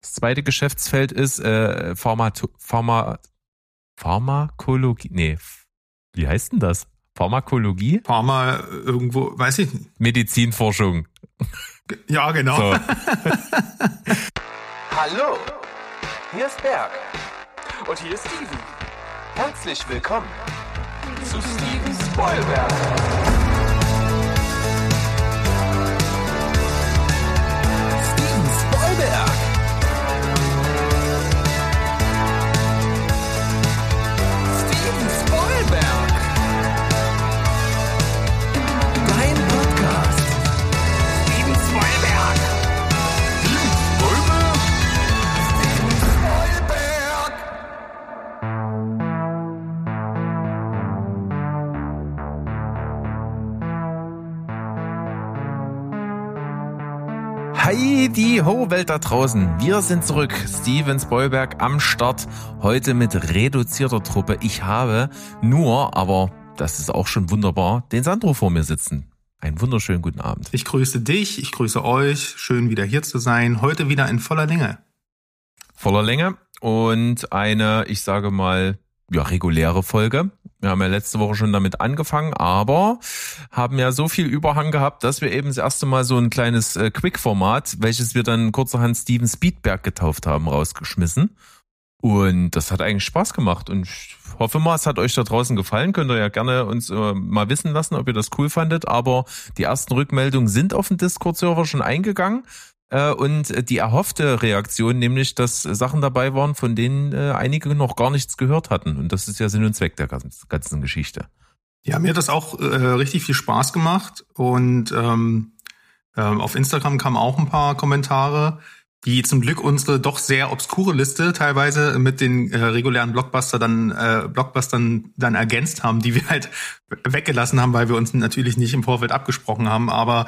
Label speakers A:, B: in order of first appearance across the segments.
A: Das zweite Geschäftsfeld ist äh, Pharma, Pharma, Pharmakologie. Nee, wie heißt denn das? Pharmakologie?
B: Pharma irgendwo, weiß ich nicht.
A: Medizinforschung.
B: Ja, genau. So.
C: Hallo, hier ist Berg. Und hier ist Steven. Herzlich willkommen zu Steven Spoilberg.
A: Die Ho Welt da draußen. Wir sind zurück. Steven Spoilberg am Start. Heute mit reduzierter Truppe. Ich habe nur, aber das ist auch schon wunderbar, den Sandro vor mir sitzen. Einen wunderschönen guten Abend.
B: Ich grüße dich, ich grüße euch. Schön wieder hier zu sein. Heute wieder in voller Länge.
A: Voller Länge und eine, ich sage mal, ja, reguläre Folge. Wir haben ja letzte Woche schon damit angefangen, aber haben ja so viel Überhang gehabt, dass wir eben das erste Mal so ein kleines äh, Quick-Format, welches wir dann kurzerhand Steven Speedberg getauft haben, rausgeschmissen. Und das hat eigentlich Spaß gemacht und ich hoffe mal, es hat euch da draußen gefallen. Könnt ihr ja gerne uns äh, mal wissen lassen, ob ihr das cool fandet. Aber die ersten Rückmeldungen sind auf dem Discord-Server schon eingegangen. Äh, und die erhoffte Reaktion, nämlich, dass Sachen dabei waren, von denen äh, einige noch gar nichts gehört hatten. Und das ist ja Sinn und Zweck der ganzen Geschichte.
B: Ja, mir hat das auch äh, richtig viel Spaß gemacht. Und ähm, äh, auf Instagram kamen auch ein paar Kommentare die zum Glück unsere doch sehr obskure Liste teilweise mit den äh, regulären Blockbuster dann äh, Blockbustern dann ergänzt haben, die wir halt weggelassen haben, weil wir uns natürlich nicht im Vorfeld abgesprochen haben. Aber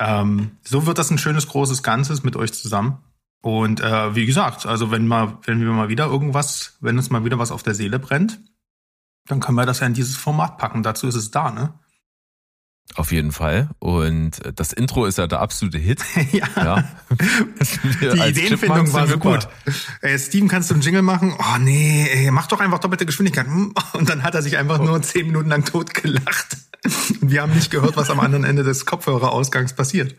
B: ähm, so wird das ein schönes großes Ganzes mit euch zusammen. Und äh, wie gesagt, also wenn mal, wenn wir mal wieder irgendwas, wenn uns mal wieder was auf der Seele brennt, dann können wir das ja in dieses Format packen. Dazu ist es da, ne?
A: Auf jeden Fall. Und das Intro ist ja der absolute Hit. ja. ja.
B: Die Ideenfindung war super. Gut. Ey, Steven, kannst du einen Jingle machen? Oh nee, ey, mach doch einfach doppelte Geschwindigkeit. Und dann hat er sich einfach nur zehn Minuten lang totgelacht. Und wir haben nicht gehört, was am anderen Ende des Kopfhörerausgangs passiert.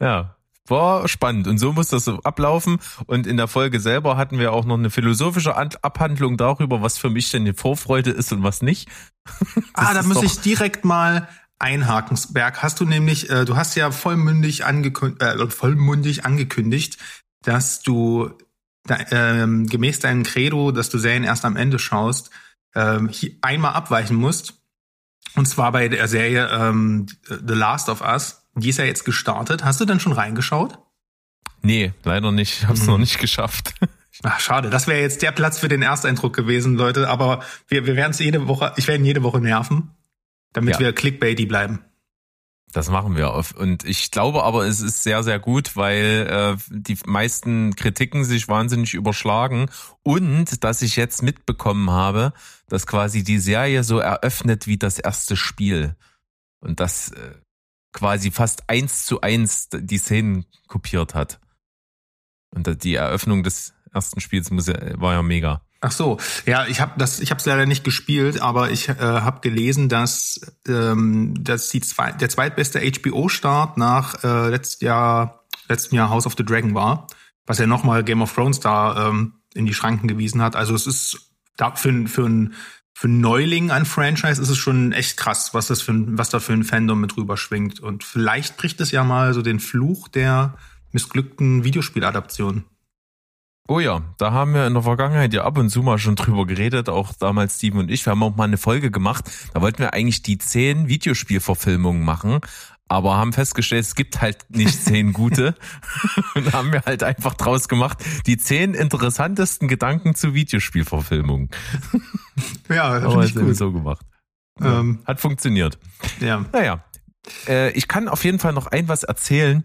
A: Ja, war spannend und so muss das so ablaufen. Und in der Folge selber hatten wir auch noch eine philosophische Abhandlung darüber, was für mich denn die Vorfreude ist und was nicht.
B: ah, da muss ich direkt mal Einhakensberg hast du nämlich, äh, du hast ja vollmündig, angekündigt, äh, vollmundig angekündigt, dass du äh, gemäß deinem Credo, dass du Serien erst am Ende schaust, äh, einmal abweichen musst. Und zwar bei der Serie ähm, The Last of Us. Die ist ja jetzt gestartet. Hast du denn schon reingeschaut?
A: Nee, leider nicht. Ich habe es mhm. noch nicht geschafft.
B: Ach, schade. Das wäre jetzt der Platz für den Ersteindruck gewesen, Leute. Aber wir, wir werden es jede Woche, ich werde ihn jede Woche nerven damit ja. wir clickbaity bleiben.
A: Das machen wir. Und ich glaube aber, es ist sehr, sehr gut, weil äh, die meisten Kritiken sich wahnsinnig überschlagen und dass ich jetzt mitbekommen habe, dass quasi die Serie so eröffnet wie das erste Spiel. Und das äh, quasi fast eins zu eins die Szenen kopiert hat. Und die Eröffnung des ersten Spiels muss war ja mega.
B: Ach so, ja, ich habe das, ich habe es leider nicht gespielt, aber ich äh, habe gelesen, dass, ähm, dass die zwei, der zweitbeste HBO-Start nach äh, letztes Jahr, letzten Jahr House of the Dragon war, was ja nochmal Game of Thrones da ähm, in die Schranken gewiesen hat. Also es ist da für, für ein für ein Neuling an Franchise ist es schon echt krass, was das für ein, was da für ein Fandom mit rüber schwingt. Und vielleicht bricht es ja mal so den Fluch der missglückten Videospieladaption.
A: Oh ja, da haben wir in der Vergangenheit ja ab und zu mal schon drüber geredet, auch damals Steven und ich. Wir haben auch mal eine Folge gemacht, da wollten wir eigentlich die zehn Videospielverfilmungen machen, aber haben festgestellt, es gibt halt nicht zehn gute. und haben wir halt einfach draus gemacht, die zehn interessantesten Gedanken zu Videospielverfilmungen.
B: Ja, das ich gut.
A: so gemacht. Ähm, Hat funktioniert. Ja. Naja, äh, ich kann auf jeden Fall noch ein was erzählen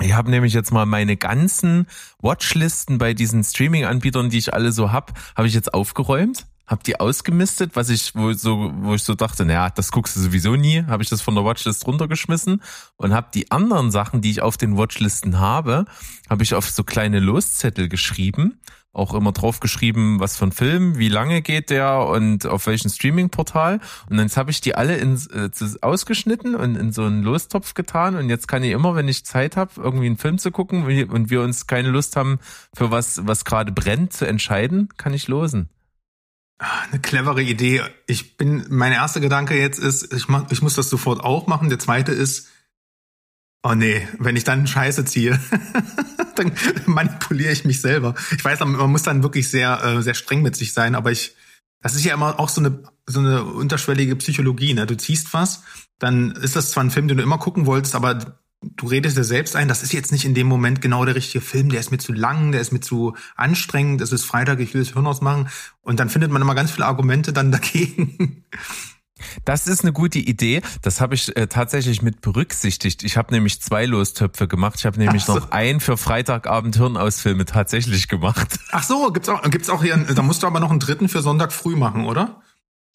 A: ich habe nämlich jetzt mal meine ganzen Watchlisten bei diesen Streaming-Anbietern, die ich alle so hab, habe ich jetzt aufgeräumt. Hab die ausgemistet, was ich, wo so, wo ich so dachte, naja, das guckst du sowieso nie, habe ich das von der Watchlist runtergeschmissen und habe die anderen Sachen, die ich auf den Watchlisten habe, habe ich auf so kleine Loszettel geschrieben, auch immer drauf geschrieben, was für ein Film, wie lange geht der und auf welchem Streaming-Portal. Und jetzt habe ich die alle in, äh, ausgeschnitten und in so einen Lostopf getan. Und jetzt kann ich immer, wenn ich Zeit habe, irgendwie einen Film zu gucken und wir uns keine Lust haben, für was, was gerade brennt, zu entscheiden, kann ich losen.
B: Ah, eine clevere Idee. Ich bin, mein erster Gedanke jetzt ist, ich, mach, ich muss das sofort auch machen. Der zweite ist, oh nee, wenn ich dann Scheiße ziehe, dann manipuliere ich mich selber. Ich weiß, man muss dann wirklich sehr, äh, sehr streng mit sich sein, aber ich, das ist ja immer auch so eine, so eine unterschwellige Psychologie. Ne? Du ziehst was, dann ist das zwar ein Film, den du immer gucken wolltest, aber du redest dir selbst ein, das ist jetzt nicht in dem Moment genau der richtige Film, der ist mir zu lang, der ist mir zu anstrengend, es ist Freitag, ich will das Hirn ausmachen. Und dann findet man immer ganz viele Argumente dann dagegen.
A: Das ist eine gute Idee. Das habe ich äh, tatsächlich mit berücksichtigt. Ich habe nämlich zwei Lostöpfe gemacht. Ich habe nämlich so. noch einen für Freitagabend Hirnausfilme tatsächlich gemacht.
B: Ach so, gibt's auch, gibt's auch hier, da musst du aber noch einen dritten für Sonntag früh machen, oder?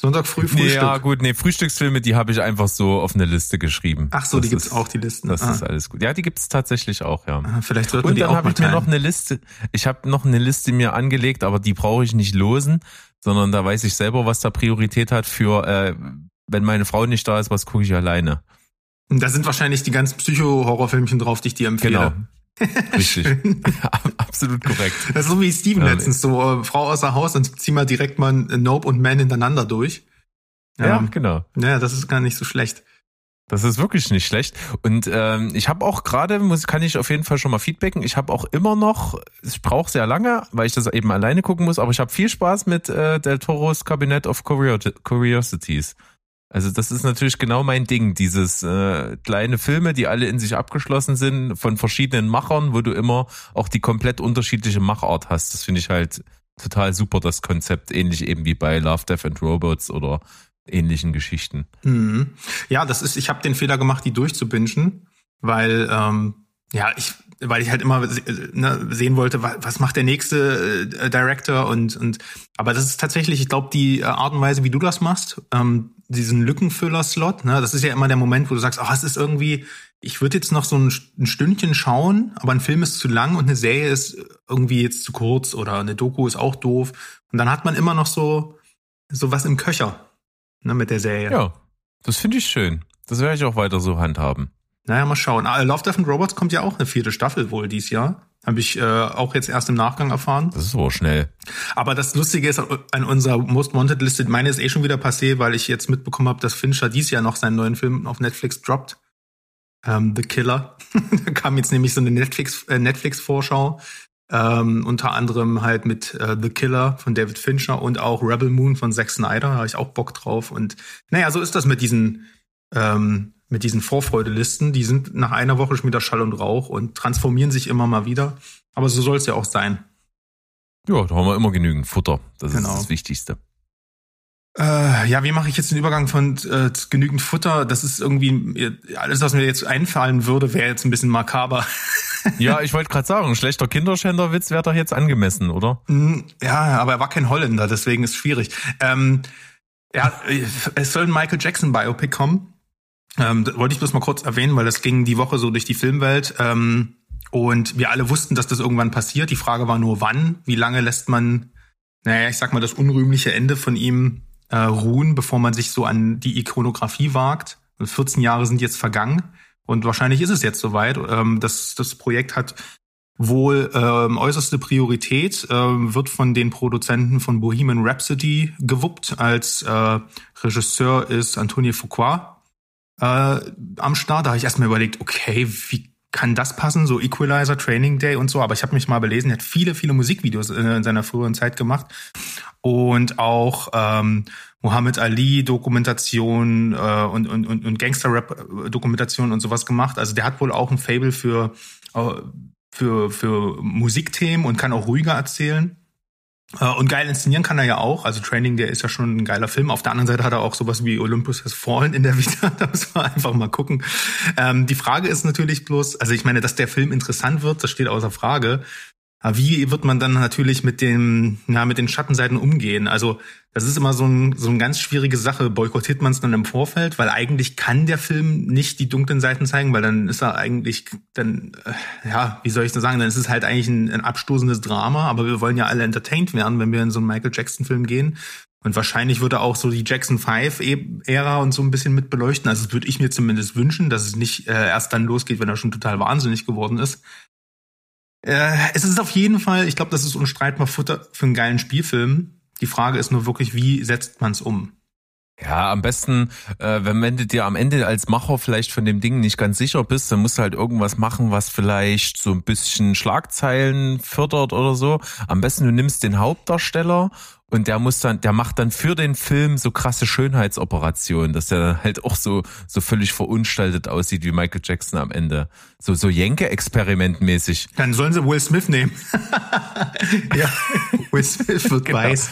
B: Sonntag früh Frühstück.
A: Ja, gut, nee, Frühstücksfilme, die habe ich einfach so auf eine Liste geschrieben.
B: Ach so,
A: das
B: die gibt's
A: ist,
B: auch, die Listen.
A: Das
B: ah.
A: ist alles gut. Ja, die gibt's tatsächlich auch, ja.
B: Ah, vielleicht sollten wir
A: Und dann habe ich mir noch eine Liste, ich habe noch eine Liste mir angelegt, aber die brauche ich nicht losen, sondern da weiß ich selber, was da Priorität hat für, äh, wenn meine Frau nicht da ist, was gucke ich alleine.
B: Da sind wahrscheinlich die ganzen Psycho-Horrorfilmchen drauf, die ich dir empfehle.
A: Genau. Richtig. Absolut korrekt.
B: Das ist so wie Steven
A: Ja,
B: letztens, so äh, Frau außer Haus und zieh mal direkt mal Nope und Man hintereinander durch.
A: Ja,
B: Ähm,
A: genau.
B: ja, das ist gar nicht so schlecht.
A: Das ist wirklich nicht schlecht. Und ähm, ich habe auch gerade, muss kann ich auf jeden Fall schon mal feedbacken, ich habe auch immer noch, ich brauche sehr lange, weil ich das eben alleine gucken muss, aber ich habe viel Spaß mit äh, Del Toros Cabinet of Curio- Curiosities. Also das ist natürlich genau mein Ding, dieses äh, kleine Filme, die alle in sich abgeschlossen sind, von verschiedenen Machern, wo du immer auch die komplett unterschiedliche Machart hast. Das finde ich halt total super, das Konzept, ähnlich eben wie bei Love, Death and Robots oder ähnlichen Geschichten.
B: Mhm. Ja, das ist, ich habe den Fehler gemacht, die durchzubingen, weil ähm, ja, ich, weil ich halt immer ne, sehen wollte, wa- was macht der nächste äh, Director und und aber das ist tatsächlich, ich glaube, die äh, Art und Weise, wie du das machst, ähm, diesen Lückenfüller-Slot, ne, das ist ja immer der Moment, wo du sagst, oh, es ist irgendwie, ich würde jetzt noch so ein, ein Stündchen schauen, aber ein Film ist zu lang und eine Serie ist irgendwie jetzt zu kurz oder eine Doku ist auch doof und dann hat man immer noch so so was im Köcher, ne, mit der Serie.
A: Ja, das finde ich schön. Das werde ich auch weiter so handhaben.
B: Naja, mal schauen. Ah, Love, Death and Robots kommt ja auch eine vierte Staffel wohl dieses Jahr. Habe ich äh, auch jetzt erst im Nachgang erfahren.
A: Das ist aber schnell.
B: Aber das Lustige ist, an unserer Most Wanted Liste, meine ist eh schon wieder passé, weil ich jetzt mitbekommen habe, dass Fincher dieses Jahr noch seinen neuen Film auf Netflix droppt. Ähm, The Killer. da kam jetzt nämlich so eine Netflix, äh, Netflix-Vorschau. Ähm, unter anderem halt mit äh, The Killer von David Fincher und auch Rebel Moon von Zack Snyder. Da habe ich auch Bock drauf. Und naja, so ist das mit diesen ähm, mit diesen Vorfreudelisten. Die sind nach einer Woche schon wieder Schall und Rauch und transformieren sich immer mal wieder. Aber so soll es ja auch sein.
A: Ja, da haben wir immer genügend Futter. Das
B: Genau.
A: ist das Wichtigste.
B: Äh, ja, wie mache ich jetzt den Übergang von äh, genügend Futter? Das ist irgendwie alles, was mir jetzt einfallen würde, wäre jetzt ein bisschen makaber.
A: Ja, ich wollte gerade sagen, schlechter Kinderschänderwitz wäre doch jetzt angemessen, oder?
B: Hm, ja, aber er war kein Holländer, deswegen ist schwierig. Ähm, ja, äh, es soll ein Michael Jackson Biopic kommen. Ähm, wollte ich bloß mal kurz erwähnen, weil das ging die Woche so durch die Filmwelt. Ähm, und wir alle wussten, dass das irgendwann passiert. Die Frage war nur, wann? Wie lange lässt man, naja, ich sag mal, das unrühmliche Ende von ihm äh, ruhen, bevor man sich so an die Ikonografie wagt? Und 14 Jahre sind jetzt vergangen. Und wahrscheinlich ist es jetzt soweit. Ähm, das, das Projekt hat wohl ähm, äußerste Priorität, ähm, wird von den Produzenten von Bohemian Rhapsody gewuppt. Als äh, Regisseur ist Antonio Fuqua äh, am Start. Da habe ich erstmal überlegt, okay, wie kann das passen? So Equalizer, Training Day und so. Aber ich habe mich mal belesen, er hat viele, viele Musikvideos in, in seiner früheren Zeit gemacht. Und auch ähm, Muhammad Ali Dokumentation äh, und, und, und, und Gangster-Rap Dokumentation und sowas gemacht. Also der hat wohl auch ein Fable für, äh, für, für Musikthemen und kann auch ruhiger erzählen. Äh, Und geil inszenieren kann er ja auch. Also Training, der ist ja schon ein geiler Film. Auf der anderen Seite hat er auch sowas wie Olympus Has Fallen in der Vita. Da muss man einfach mal gucken. Ähm, die Frage ist natürlich bloß, also ich meine, dass der Film interessant wird, das steht außer Frage. Aber wie wird man dann natürlich mit den, na, mit den Schattenseiten umgehen? Also, das ist immer so, ein, so eine ganz schwierige Sache. Boykottiert man es dann im Vorfeld? Weil eigentlich kann der Film nicht die dunklen Seiten zeigen, weil dann ist er eigentlich, dann, äh, ja, wie soll ich das sagen? Dann ist es halt eigentlich ein, ein abstoßendes Drama, aber wir wollen ja alle entertained werden, wenn wir in so einen Michael Jackson-Film gehen. Und wahrscheinlich würde er auch so die Jackson 5-Ära und so ein bisschen mit beleuchten. Also das würde ich mir zumindest wünschen, dass es nicht äh, erst dann losgeht, wenn er schon total wahnsinnig geworden ist. Äh, es ist auf jeden Fall, ich glaube, das ist unstreitbar Futter für einen geilen Spielfilm. Die Frage ist nur wirklich, wie setzt man es um?
A: Ja, am besten, äh, wenn, wenn du dir am Ende als Macher vielleicht von dem Ding nicht ganz sicher bist, dann musst du halt irgendwas machen, was vielleicht so ein bisschen Schlagzeilen fördert oder so. Am besten du nimmst den Hauptdarsteller und der muss dann, der macht dann für den Film so krasse Schönheitsoperationen, dass der halt auch so, so völlig verunstaltet aussieht wie Michael Jackson am Ende. So, so Jenke-Experiment-mäßig.
B: Dann sollen sie Will Smith nehmen. ja, Will Smith wird
A: Genau.
B: weiß.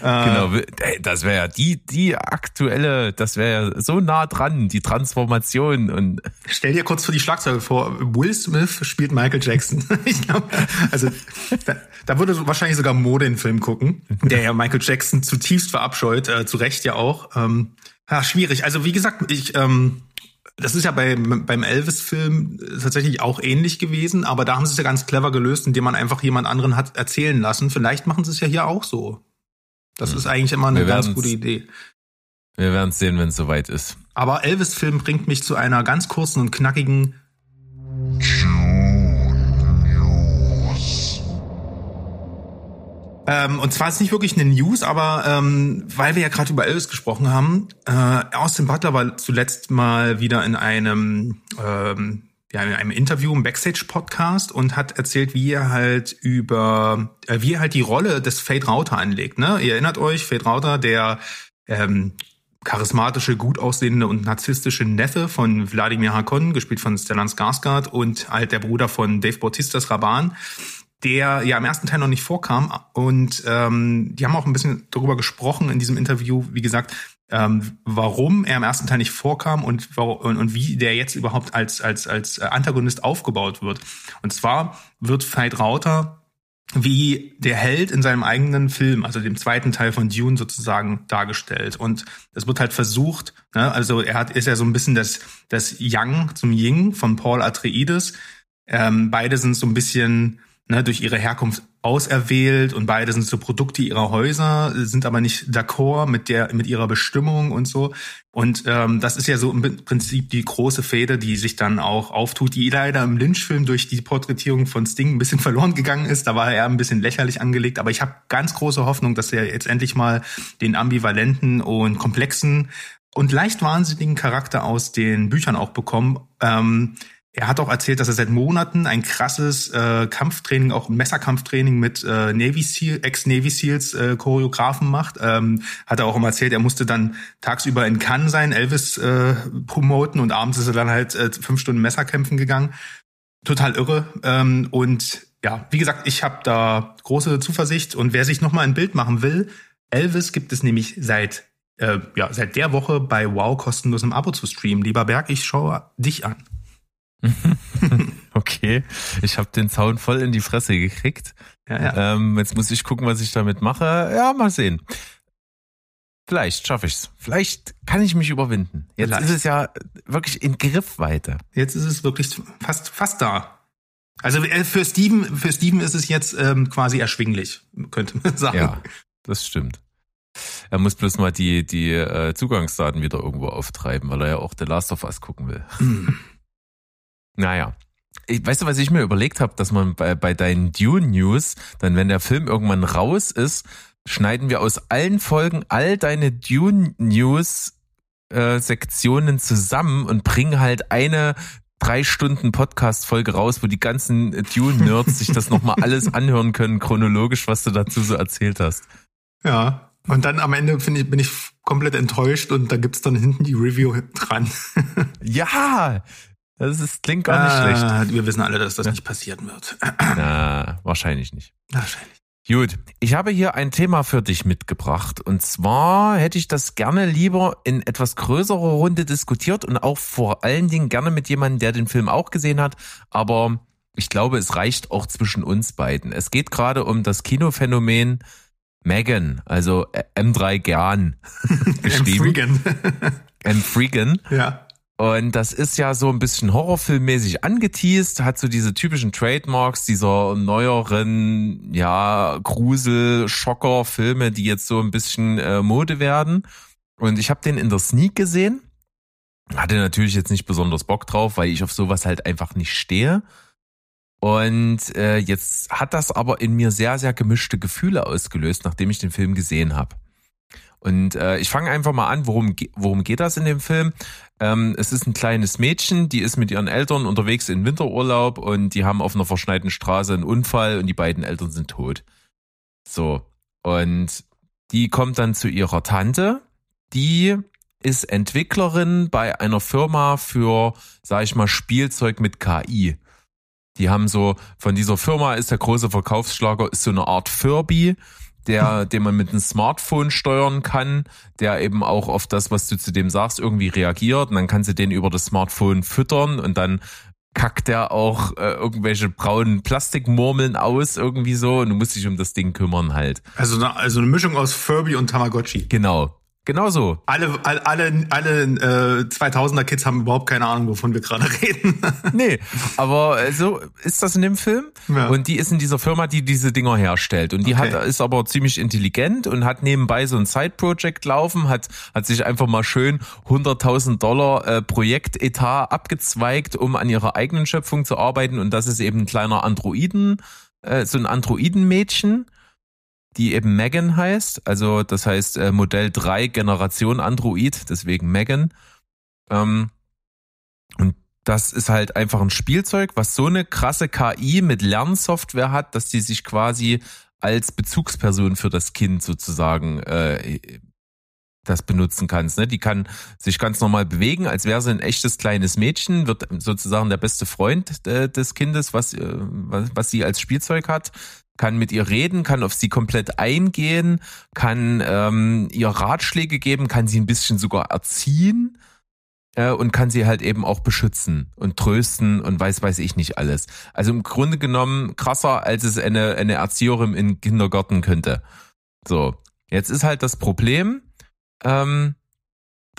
A: Genau, ey, das wäre ja die, die aktuelle, das wäre ja so nah dran, die Transformation und
B: Stell dir kurz für die Schlagzeile vor, Will Smith spielt Michael Jackson. ich glaube, also da, da würde wahrscheinlich sogar Mode den Film gucken, der ja Michael Jackson zutiefst verabscheut, äh, zu Recht ja auch. Ähm, ja, schwierig. Also wie gesagt, ich ähm, das ist ja bei, beim Elvis-Film tatsächlich auch ähnlich gewesen, aber da haben sie es ja ganz clever gelöst, indem man einfach jemand anderen hat erzählen lassen. Vielleicht machen sie es ja hier auch so. Das ist eigentlich immer eine
A: Wir
B: ganz gute Idee.
A: wir werden sehen, wenn es soweit ist.
B: Aber Elvis-Film bringt mich zu einer ganz kurzen und knackigen Ähm, und zwar ist nicht wirklich eine News, aber ähm, weil wir ja gerade über Elvis gesprochen haben, äh, Austin Butler war zuletzt mal wieder in einem ähm, ja, in einem Interview im Backstage-Podcast und hat erzählt, wie er halt über, äh, wie er halt die Rolle des Fade Rauter anlegt. Ne? Ihr erinnert euch, Fade Rauter, der ähm, charismatische, gut aussehende und narzisstische Neffe von Wladimir Hakon, gespielt von Stellan Skarsgård und halt der Bruder von Dave Bautistas Raban, der ja im ersten Teil noch nicht vorkam. Und ähm, die haben auch ein bisschen darüber gesprochen in diesem Interview, wie gesagt, ähm, warum er im ersten Teil nicht vorkam und, und, und wie der jetzt überhaupt als, als, als Antagonist aufgebaut wird. Und zwar wird Veit Rauter wie der Held in seinem eigenen Film, also dem zweiten Teil von Dune sozusagen dargestellt. Und es wird halt versucht, ne, also er hat, ist ja so ein bisschen das, das Yang zum Ying von Paul Atreides. Ähm, beide sind so ein bisschen ne, durch ihre Herkunft auserwählt und beide sind so Produkte ihrer Häuser, sind aber nicht d'accord mit der mit ihrer Bestimmung und so. Und ähm, das ist ja so im Prinzip die große Fehde, die sich dann auch auftut, die leider im Lynch-Film durch die Porträtierung von Sting ein bisschen verloren gegangen ist. Da war er ein bisschen lächerlich angelegt, aber ich habe ganz große Hoffnung, dass er jetzt endlich mal den ambivalenten und komplexen und leicht wahnsinnigen Charakter aus den Büchern auch bekommt. Ähm, er hat auch erzählt, dass er seit Monaten ein krasses äh, Kampftraining, auch Messerkampftraining mit äh, Navy Seal, Ex-Navy Seals äh, Choreografen macht. Ähm, hat er auch immer erzählt, er musste dann tagsüber in Cannes sein, Elvis äh, promoten und abends ist er dann halt äh, fünf Stunden Messerkämpfen gegangen. Total irre. Ähm, und ja, wie gesagt, ich habe da große Zuversicht und wer sich nochmal ein Bild machen will, Elvis gibt es nämlich seit äh, ja, seit der Woche bei Wow kostenlos im Abo zu streamen. Lieber Berg, ich schaue dich an.
A: Okay, ich habe den Zaun voll in die Fresse gekriegt.
B: Ja, ja.
A: Ähm, jetzt muss ich gucken, was ich damit mache. Ja, mal sehen. Vielleicht schaffe ich's. Vielleicht kann ich mich überwinden. Jetzt
B: Vielleicht.
A: ist es ja wirklich in Griffweite.
B: Jetzt ist es wirklich fast, fast da. Also äh, für Steven, für Steven ist es jetzt ähm, quasi erschwinglich, könnte man sagen.
A: Ja, das stimmt. Er muss bloß mal die, die äh, Zugangsdaten wieder irgendwo auftreiben, weil er ja auch The Last of Us gucken will. Naja. Ich, weißt du, was ich mir überlegt habe, dass man bei, bei deinen Dune News, dann wenn der Film irgendwann raus ist, schneiden wir aus allen Folgen all deine Dune News äh, Sektionen zusammen und bringen halt eine drei Stunden Podcast-Folge raus, wo die ganzen Dune-Nerds sich das nochmal alles anhören können, chronologisch, was du dazu so erzählt hast.
B: Ja. Und dann am Ende ich, bin ich komplett enttäuscht und da gibt's dann hinten die Review dran.
A: Ja, das ist, klingt gar nicht schlecht.
B: Ah, Wir wissen alle, dass das nicht passieren wird.
A: Na, wahrscheinlich nicht.
B: Wahrscheinlich.
A: Gut, ich habe hier ein Thema für dich mitgebracht. Und zwar hätte ich das gerne lieber in etwas größerer Runde diskutiert und auch vor allen Dingen gerne mit jemandem, der den Film auch gesehen hat. Aber ich glaube, es reicht auch zwischen uns beiden. Es geht gerade um das Kinophänomen Megan, also M3 Gern geschrieben. M. Freegan.
B: Ja.
A: Und das ist ja so ein bisschen horrorfilmmäßig angeteased, hat so diese typischen Trademarks dieser neueren, ja, Grusel, Schocker Filme, die jetzt so ein bisschen äh, Mode werden. Und ich habe den in der Sneak gesehen. Hatte natürlich jetzt nicht besonders Bock drauf, weil ich auf sowas halt einfach nicht stehe. Und äh, jetzt hat das aber in mir sehr, sehr gemischte Gefühle ausgelöst, nachdem ich den Film gesehen habe. Und äh, ich fange einfach mal an, worum, worum geht das in dem Film? Ähm, es ist ein kleines Mädchen, die ist mit ihren Eltern unterwegs in Winterurlaub und die haben auf einer verschneiten Straße einen Unfall und die beiden Eltern sind tot. So. Und die kommt dann zu ihrer Tante, die ist Entwicklerin bei einer Firma für, sag ich mal, Spielzeug mit KI. Die haben so, von dieser Firma ist der große Verkaufsschlager, ist so eine Art Furby, der, den man mit einem Smartphone steuern kann, der eben auch auf das, was du zu dem sagst, irgendwie reagiert. Und dann kannst du den über das Smartphone füttern und dann kackt der auch äh, irgendwelche braunen Plastikmurmeln aus, irgendwie so. Und du musst dich um das Ding kümmern halt.
B: Also eine, also eine Mischung aus Furby und Tamagotchi.
A: Genau. Genau so.
B: Alle, alle, alle, alle äh, 2000er Kids haben überhaupt keine Ahnung, wovon wir gerade reden.
A: nee, aber äh, so ist das in dem Film. Ja. Und die ist in dieser Firma, die diese Dinger herstellt. Und die okay. hat, ist aber ziemlich intelligent und hat nebenbei so ein Side-Project laufen, hat, hat sich einfach mal schön 100.000 Dollar äh, Projektetat abgezweigt, um an ihrer eigenen Schöpfung zu arbeiten. Und das ist eben ein kleiner Androiden, äh, so ein Androidenmädchen die eben Megan heißt. Also das heißt äh, Modell 3 Generation Android, deswegen Megan. Ähm, und das ist halt einfach ein Spielzeug, was so eine krasse KI mit Lernsoftware hat, dass die sich quasi als Bezugsperson für das Kind sozusagen äh, das benutzen kannst. Ne? Die kann sich ganz normal bewegen, als wäre sie ein echtes kleines Mädchen, wird sozusagen der beste Freund äh, des Kindes, was, äh, was, was sie als Spielzeug hat kann mit ihr reden, kann auf sie komplett eingehen, kann ähm, ihr Ratschläge geben, kann sie ein bisschen sogar erziehen äh, und kann sie halt eben auch beschützen und trösten und weiß weiß ich nicht alles. Also im Grunde genommen krasser, als es eine, eine Erzieherin im Kindergarten könnte. So, jetzt ist halt das Problem, ähm,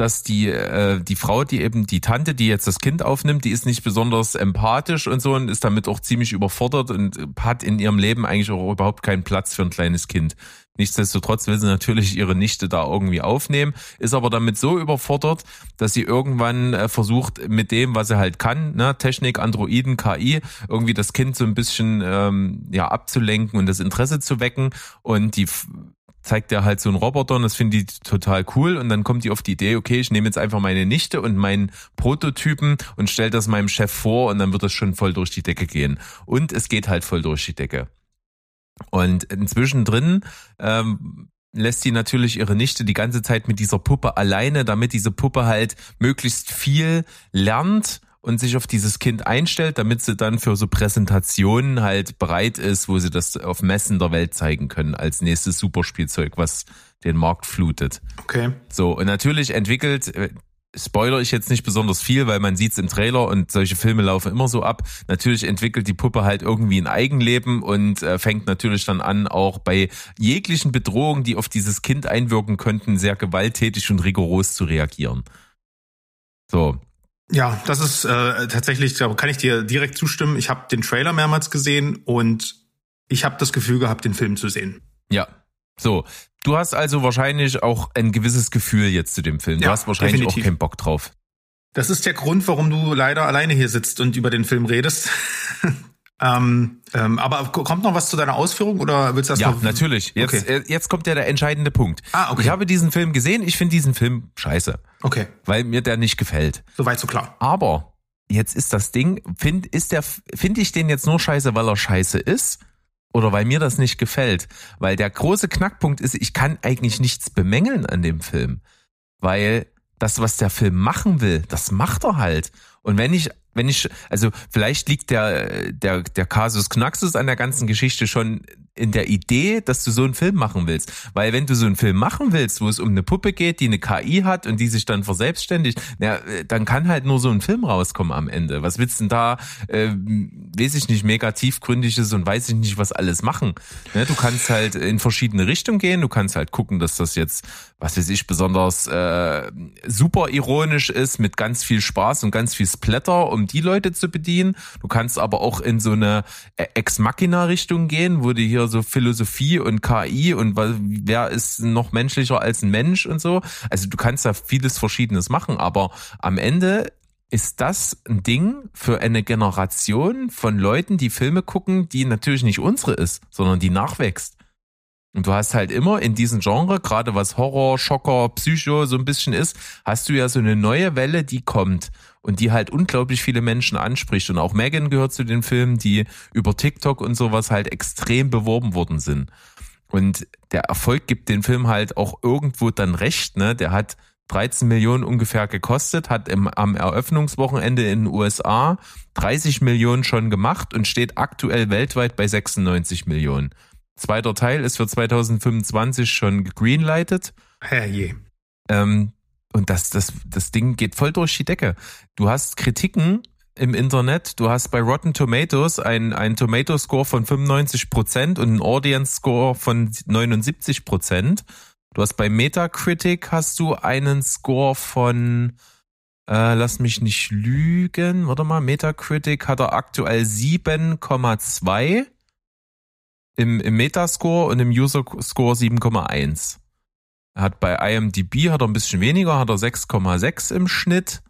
A: dass die äh, die Frau, die eben die Tante, die jetzt das Kind aufnimmt, die ist nicht besonders empathisch und so und ist damit auch ziemlich überfordert und hat in ihrem Leben eigentlich auch überhaupt keinen Platz für ein kleines Kind. Nichtsdestotrotz will sie natürlich ihre Nichte da irgendwie aufnehmen, ist aber damit so überfordert, dass sie irgendwann äh, versucht, mit dem, was sie halt kann, ne, Technik, Androiden, KI, irgendwie das Kind so ein bisschen ähm, ja abzulenken und das Interesse zu wecken. Und die zeigt er halt so einen Roboter und das finde ich total cool und dann kommt die auf die Idee, okay, ich nehme jetzt einfach meine Nichte und meinen Prototypen und stelle das meinem Chef vor und dann wird das schon voll durch die Decke gehen. Und es geht halt voll durch die Decke. Und inzwischen drin ähm, lässt sie natürlich ihre Nichte die ganze Zeit mit dieser Puppe alleine, damit diese Puppe halt möglichst viel lernt und sich auf dieses Kind einstellt, damit sie dann für so Präsentationen halt bereit ist, wo sie das auf Messen der Welt zeigen können als nächstes Superspielzeug, was den Markt flutet.
B: Okay.
A: So, und natürlich entwickelt, äh, spoiler ich jetzt nicht besonders viel, weil man sieht's im Trailer und solche Filme laufen immer so ab. Natürlich entwickelt die Puppe halt irgendwie ein Eigenleben und äh, fängt natürlich dann an, auch bei jeglichen Bedrohungen, die auf dieses Kind einwirken könnten, sehr gewalttätig und rigoros zu reagieren. So,
B: ja, das ist äh, tatsächlich, da kann ich dir direkt zustimmen. Ich habe den Trailer mehrmals gesehen und ich habe das Gefühl gehabt, den Film zu sehen.
A: Ja. So, du hast also wahrscheinlich auch ein gewisses Gefühl jetzt zu dem Film. Du ja, hast wahrscheinlich definitiv. auch keinen Bock drauf.
B: Das ist der Grund, warum du leider alleine hier sitzt und über den Film redest. Ähm, ähm, aber kommt noch was zu deiner Ausführung oder willst du das
A: ja,
B: noch?
A: Ja, natürlich. Jetzt, okay. Äh, jetzt kommt ja der entscheidende Punkt.
B: Ah, okay.
A: Ich habe diesen Film gesehen, ich finde diesen Film scheiße.
B: Okay.
A: Weil mir der nicht gefällt.
B: Soweit so klar.
A: Aber jetzt ist das Ding, find, ist der, finde ich den jetzt nur scheiße, weil er scheiße ist? Oder weil mir das nicht gefällt? Weil der große Knackpunkt ist, ich kann eigentlich nichts bemängeln an dem Film. Weil das, was der Film machen will, das macht er halt. Und wenn ich, wenn ich, also vielleicht liegt der, der, der Kasus Knaxus an der ganzen Geschichte schon in der Idee, dass du so einen Film machen willst. Weil wenn du so einen Film machen willst, wo es um eine Puppe geht, die eine KI hat und die sich dann verselbstständigt, ja, dann kann halt nur so ein Film rauskommen am Ende. Was willst du denn da, äh, weiß ich nicht, mega tiefgründiges und weiß ich nicht, was alles machen. Ja, du kannst halt in verschiedene Richtungen gehen, du kannst halt gucken, dass das jetzt, was weiß ich, besonders äh, super ironisch ist, mit ganz viel Spaß und ganz viel Splatter, um die Leute zu bedienen. Du kannst aber auch in so eine Ex-Machina-Richtung gehen, wo du hier so Philosophie und KI und wer ist noch menschlicher als ein Mensch und so. Also du kannst da vieles Verschiedenes machen, aber am Ende ist das ein Ding für eine Generation von Leuten, die Filme gucken, die natürlich nicht unsere ist, sondern die nachwächst. Und du hast halt immer in diesem Genre, gerade was Horror, Schocker, Psycho so ein bisschen ist, hast du ja so eine neue Welle, die kommt und die halt unglaublich viele Menschen anspricht. Und auch Megan gehört zu den Filmen, die über TikTok und sowas halt extrem beworben worden sind. Und der Erfolg gibt den Film halt auch irgendwo dann recht, ne? Der hat 13 Millionen ungefähr gekostet, hat im, am Eröffnungswochenende in den USA 30 Millionen schon gemacht und steht aktuell weltweit bei 96 Millionen. Zweiter Teil ist für 2025 schon greenlighted.
B: Herrje.
A: Ähm, und das, das, das Ding geht voll durch die Decke. Du hast Kritiken im Internet. Du hast bei Rotten Tomatoes ein, ein Tomato Score von 95 Prozent und einen Audience Score von 79 Prozent. Du hast bei Metacritic hast du einen Score von, äh, lass mich nicht lügen, warte mal, Metacritic hat er aktuell 7,2 im, im Metascore und im User Score 7,1. Er hat bei IMDb hat er ein bisschen weniger, hat er 6,6 im Schnitt.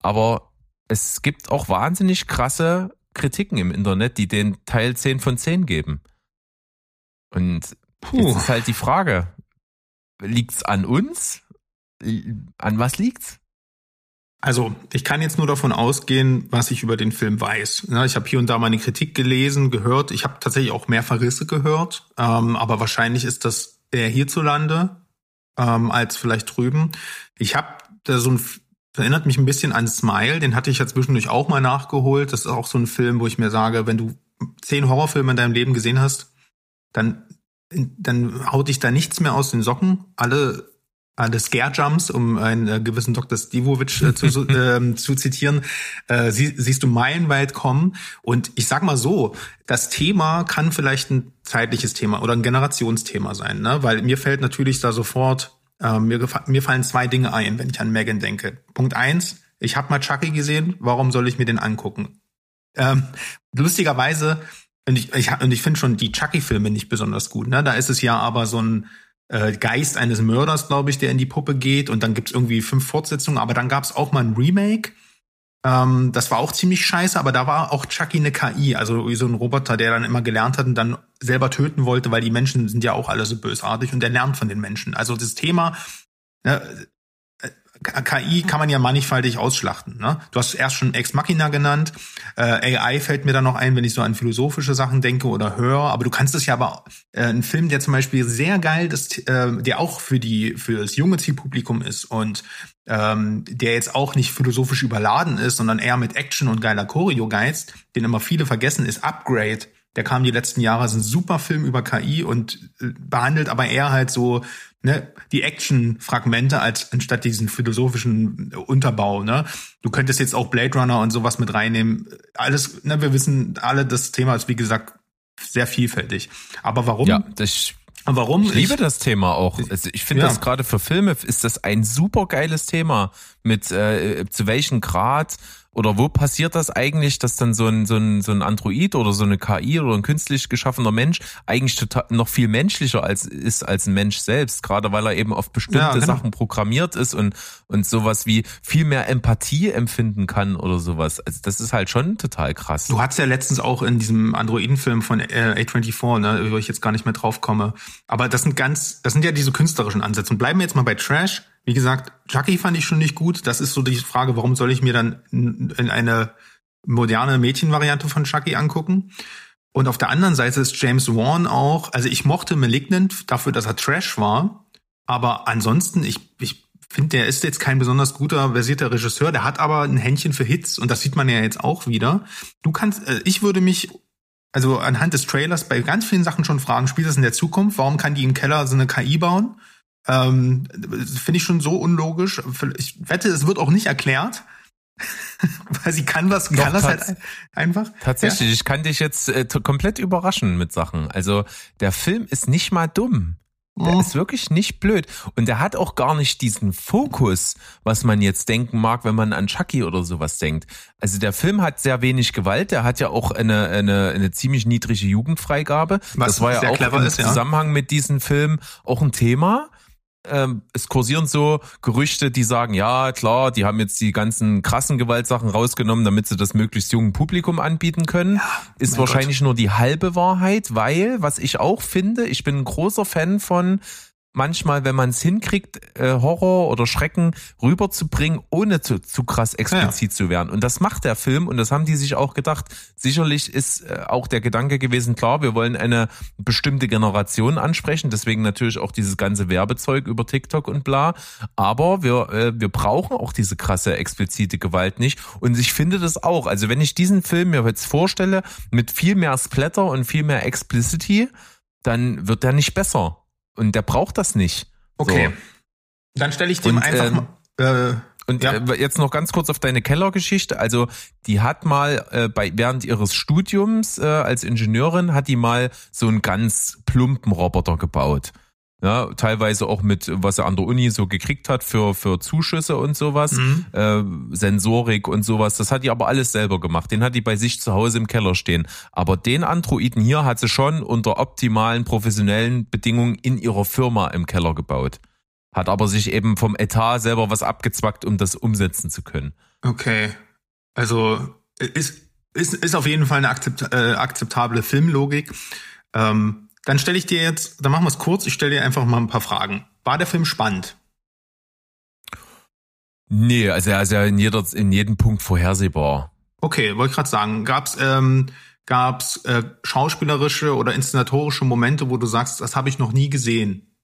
A: Aber es gibt auch wahnsinnig krasse Kritiken im Internet, die den Teil 10 von 10 geben. Und Puh. jetzt ist halt die Frage, liegt's an uns? An was liegt's?
B: Also, ich kann jetzt nur davon ausgehen, was ich über den Film weiß. Ich habe hier und da meine Kritik gelesen, gehört. Ich habe tatsächlich auch mehr Verrisse gehört, ähm, aber wahrscheinlich ist das eher hierzulande ähm, als vielleicht drüben. Ich habe da so ein erinnert mich ein bisschen an Smile, den hatte ich ja zwischendurch auch mal nachgeholt. Das ist auch so ein Film, wo ich mir sage, wenn du zehn Horrorfilme in deinem Leben gesehen hast, dann dann haut dich da nichts mehr aus den Socken. Alle alle Scare Jumps, um einen äh, gewissen Dr. Stivovic äh, zu, äh, zu zitieren, äh, sie, siehst du meilenweit kommen. Und ich sag mal so, das Thema kann vielleicht ein zeitliches Thema oder ein Generationsthema sein, ne? Weil mir fällt natürlich da sofort, äh, mir, mir fallen zwei Dinge ein, wenn ich an Megan denke. Punkt eins, ich habe mal Chucky gesehen, warum soll ich mir den angucken? Ähm, lustigerweise, und ich, ich, und ich finde schon die Chucky-Filme nicht besonders gut, ne? Da ist es ja aber so ein äh, Geist eines Mörders, glaube ich, der in die Puppe geht. Und dann gibt's irgendwie fünf Fortsetzungen. Aber dann gab's auch mal ein Remake. Ähm, das war auch ziemlich scheiße, aber da war auch Chucky eine KI, also so ein Roboter, der dann immer gelernt hat und dann selber töten wollte, weil die Menschen sind ja auch alle so bösartig und er lernt von den Menschen. Also das Thema, ne, KI kann man ja mannigfaltig ausschlachten. Ne? Du hast erst schon Ex Machina genannt. Äh, AI fällt mir da noch ein, wenn ich so an philosophische Sachen denke oder höre. Aber du kannst es ja aber äh, ein Film, der zum Beispiel sehr geil ist, äh, der auch für die für das junge Zielpublikum ist und ähm, der jetzt auch nicht philosophisch überladen ist, sondern eher mit Action und geiler Choreo geizt, den immer viele vergessen, ist Upgrade. Der kam die letzten Jahre, ist ein super Film über KI und äh, behandelt aber eher halt so ne, die Action-Fragmente als anstatt diesen philosophischen Unterbau. Ne? Du könntest jetzt auch Blade Runner und sowas mit reinnehmen. Alles, ne, wir wissen alle, das Thema ist wie gesagt sehr vielfältig. Aber warum?
A: Ja, das
B: Warum?
A: Ich liebe das Thema auch. Also ich finde ja. das gerade für Filme ist das ein super geiles Thema mit äh, zu welchem Grad oder wo passiert das eigentlich, dass dann so ein, so ein, so ein Android oder so eine KI oder ein künstlich geschaffener Mensch eigentlich total noch viel menschlicher als ist als ein Mensch selbst, gerade weil er eben auf bestimmte ja, genau. Sachen programmiert ist und, und sowas wie viel mehr Empathie empfinden kann oder sowas. Also das ist halt schon total krass.
B: Du hattest ja letztens auch in diesem Androidenfilm von äh, A24, ne, wo ich jetzt gar nicht mehr drauf komme. Aber das sind ganz, das sind ja diese künstlerischen Ansätze. Und bleiben wir jetzt mal bei Trash wie gesagt, Chucky fand ich schon nicht gut. Das ist so die Frage, warum soll ich mir dann in eine moderne Mädchenvariante von Chucky angucken? Und auf der anderen Seite ist James Wan auch, also ich mochte Malignant dafür, dass er Trash war, aber ansonsten, ich, ich finde, der ist jetzt kein besonders guter, versierter Regisseur, der hat aber ein Händchen für Hits und das sieht man ja jetzt auch wieder. Du kannst, äh, ich würde mich also anhand des Trailers bei ganz vielen Sachen schon fragen, spielt das in der Zukunft? Warum kann die im Keller so eine KI bauen? Ähm, Finde ich schon so unlogisch. Ich wette, es wird auch nicht erklärt. Weil sie kann was, kann das halt einfach.
A: Tatsächlich, ja? ich kann dich jetzt äh, komplett überraschen mit Sachen. Also der Film ist nicht mal dumm. Der oh. ist wirklich nicht blöd. Und der hat auch gar nicht diesen Fokus, was man jetzt denken mag, wenn man an Chucky oder sowas denkt. Also der Film hat sehr wenig Gewalt. Der hat ja auch eine, eine, eine ziemlich niedrige Jugendfreigabe. Was das war ja auch im ist, Zusammenhang ja. mit diesem Film auch ein Thema ähm, es kursieren so Gerüchte, die sagen, ja klar, die haben jetzt die ganzen krassen Gewaltsachen rausgenommen, damit sie das möglichst jungen Publikum anbieten können. Ja, ist wahrscheinlich Gott. nur die halbe Wahrheit, weil, was ich auch finde, ich bin ein großer Fan von manchmal, wenn man es hinkriegt, äh, Horror oder Schrecken rüberzubringen, ohne zu, zu krass explizit ja. zu werden. Und das macht der Film und das haben die sich auch gedacht. Sicherlich ist äh, auch der Gedanke gewesen, klar, wir wollen eine bestimmte Generation ansprechen, deswegen natürlich auch dieses ganze Werbezeug über TikTok und bla. Aber wir, äh, wir brauchen auch diese krasse explizite Gewalt nicht. Und ich finde das auch. Also wenn ich diesen Film mir jetzt vorstelle, mit viel mehr Splatter und viel mehr Explicity, dann wird der nicht besser. Und der braucht das nicht.
B: Okay. So. Dann stelle ich dem und, einfach ähm,
A: mal. Äh, und ja. äh, jetzt noch ganz kurz auf deine Kellergeschichte. Also die hat mal äh, bei während ihres Studiums äh, als Ingenieurin hat die mal so einen ganz plumpen Roboter gebaut. Ja, teilweise auch mit, was er an der Uni so gekriegt hat für, für Zuschüsse und sowas, mhm. äh, Sensorik und sowas. Das hat die aber alles selber gemacht. Den hat die bei sich zu Hause im Keller stehen. Aber den Androiden hier hat sie schon unter optimalen professionellen Bedingungen in ihrer Firma im Keller gebaut. Hat aber sich eben vom Etat selber was abgezwackt, um das umsetzen zu können.
B: Okay. Also ist, ist, ist auf jeden Fall eine akzept, äh, akzeptable Filmlogik. Ähm dann stelle ich dir jetzt, dann machen wir es kurz, ich stelle dir einfach mal ein paar Fragen. War der Film spannend?
A: Nee, also er ist ja in, jeder, in jedem Punkt vorhersehbar.
B: Okay, wollte ich gerade sagen. Gab's ähm, gab's äh, schauspielerische oder inszenatorische Momente, wo du sagst, das habe ich noch nie gesehen?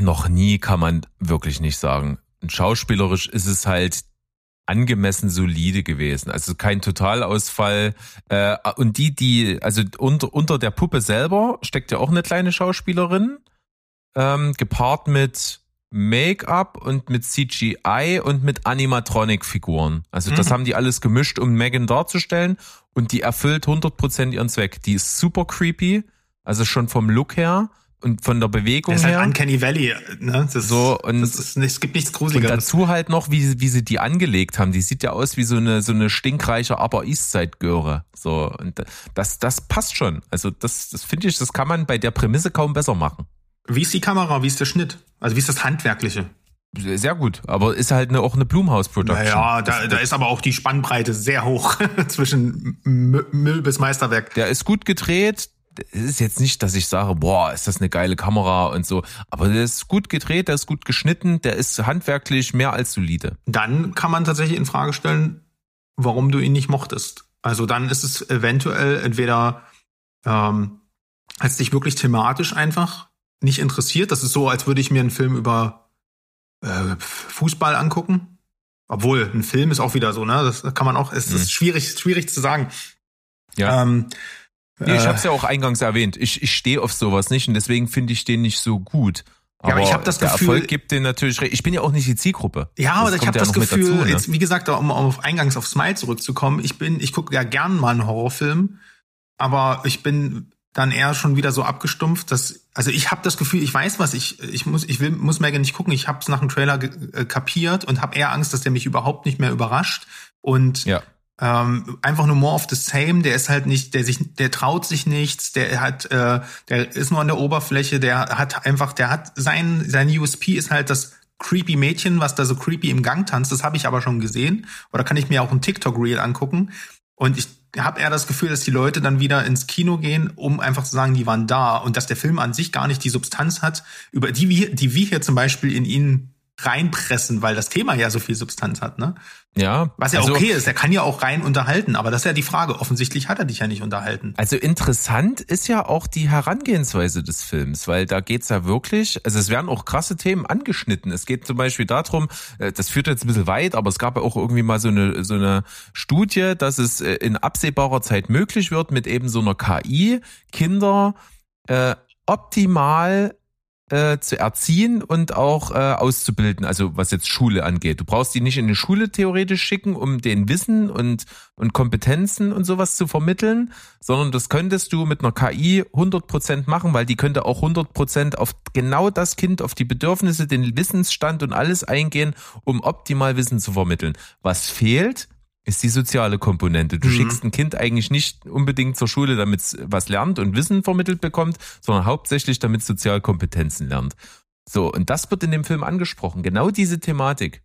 A: Noch nie kann man wirklich nicht sagen. Und schauspielerisch ist es halt angemessen solide gewesen. Also kein Totalausfall. Äh, und die, die, also unter, unter der Puppe selber steckt ja auch eine kleine Schauspielerin, ähm, gepaart mit Make-up und mit CGI und mit Animatronic-Figuren. Also das mhm. haben die alles gemischt, um Megan darzustellen und die erfüllt 100% ihren Zweck. Die ist super creepy, also schon vom Look her und von der Bewegung das ist
B: halt Uncanny Valley, ne? Das,
A: so und
B: das ist es gibt nichts Gruseliges.
A: Und dazu halt noch, wie, wie sie die angelegt haben. Die sieht ja aus wie so eine so eine stinkreiche Upper East Side Göre. So und das das passt schon. Also das das finde ich, das kann man bei der Prämisse kaum besser machen.
B: Wie ist die Kamera? Wie ist der Schnitt? Also wie ist das handwerkliche?
A: Sehr gut, aber ist halt eine, auch eine Blumhaus-Production.
B: Ja, da, da ist aber auch die Spannbreite sehr hoch zwischen Müll bis Meisterwerk.
A: Der ist gut gedreht, es ist jetzt nicht, dass ich sage, boah, ist das eine geile Kamera und so, aber der ist gut gedreht, der ist gut geschnitten, der ist handwerklich mehr als solide.
B: Dann kann man tatsächlich in Frage stellen, warum du ihn nicht mochtest. Also dann ist es eventuell entweder ähm, als dich wirklich thematisch einfach nicht interessiert. Das ist so, als würde ich mir einen Film über äh, Fußball angucken. Obwohl, ein Film ist auch wieder so, ne? Das kann man auch, es ist mhm. schwierig, schwierig zu sagen.
A: Ja. Ähm, Nee, ich habe es ja auch eingangs erwähnt. Ich, ich stehe auf sowas nicht und deswegen finde ich den nicht so gut. Aber, ja, aber ich habe das der Gefühl, Erfolg gibt den natürlich recht. Ich bin ja auch nicht die Zielgruppe.
B: Ja, aber ich habe ja das Gefühl, dazu, ne? jetzt, wie gesagt, um auf eingangs auf Smile zurückzukommen, ich bin, ich gucke ja gern mal einen Horrorfilm, aber ich bin dann eher schon wieder so abgestumpft, dass also ich habe das Gefühl, ich weiß was, ich ich muss ich will muss Megan nicht gucken, ich habe es nach dem Trailer äh, kapiert und habe eher Angst, dass der mich überhaupt nicht mehr überrascht und ja ähm, einfach nur more of the same. Der ist halt nicht, der sich, der traut sich nichts. Der hat, äh, der ist nur an der Oberfläche. Der hat einfach, der hat sein sein USP ist halt das creepy Mädchen, was da so creepy im Gang tanzt. Das habe ich aber schon gesehen. Oder kann ich mir auch ein TikTok Reel angucken? Und ich habe eher das Gefühl, dass die Leute dann wieder ins Kino gehen, um einfach zu sagen, die waren da und dass der Film an sich gar nicht die Substanz hat, über die wir, die wir hier zum Beispiel in ihnen reinpressen, weil das Thema ja so viel Substanz hat, ne?
A: Ja.
B: Was ja
A: also,
B: okay ist, er kann ja auch rein unterhalten, aber das ist ja die Frage. Offensichtlich hat er dich ja nicht unterhalten.
A: Also interessant ist ja auch die Herangehensweise des Films, weil da geht's ja wirklich, also es werden auch krasse Themen angeschnitten. Es geht zum Beispiel darum, äh, das führt jetzt ein bisschen weit, aber es gab ja auch irgendwie mal so eine, so eine Studie, dass es äh, in absehbarer Zeit möglich wird, mit eben so einer KI Kinder äh, optimal äh, zu erziehen und auch äh, auszubilden, also was jetzt Schule angeht. Du brauchst die nicht in die Schule theoretisch schicken, um den Wissen und, und Kompetenzen und sowas zu vermitteln, sondern das könntest du mit einer KI 100% machen, weil die könnte auch 100% auf genau das Kind, auf die Bedürfnisse, den Wissensstand und alles eingehen, um optimal Wissen zu vermitteln. Was fehlt, ist die soziale Komponente. Du
B: Mhm.
A: schickst ein Kind eigentlich nicht unbedingt zur Schule, damit es was lernt und Wissen vermittelt bekommt, sondern hauptsächlich damit es Sozialkompetenzen lernt. So, und das wird in dem Film angesprochen. Genau diese Thematik.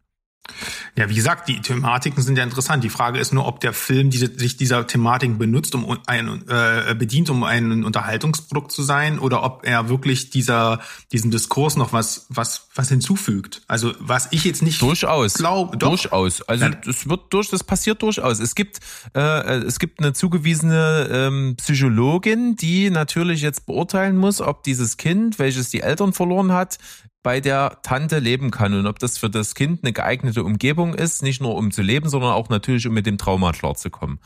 B: Ja, wie gesagt, die Thematiken sind ja interessant. Die Frage ist nur, ob der Film diese, sich dieser Thematiken benutzt, um ein, äh, bedient, um ein Unterhaltungsprodukt zu sein, oder ob er wirklich dieser, diesem Diskurs noch was, was, was hinzufügt. Also, was ich jetzt nicht
A: Durchaus.
B: glaube.
A: Durchaus. Also das wird durch, das passiert durchaus. Es gibt, äh, es gibt eine zugewiesene ähm, Psychologin, die natürlich jetzt beurteilen muss, ob dieses Kind, welches die Eltern verloren hat, bei der Tante leben kann und ob das für das Kind eine geeignete Umgebung ist, nicht nur um zu leben, sondern auch natürlich, um mit dem Trauma klarzukommen.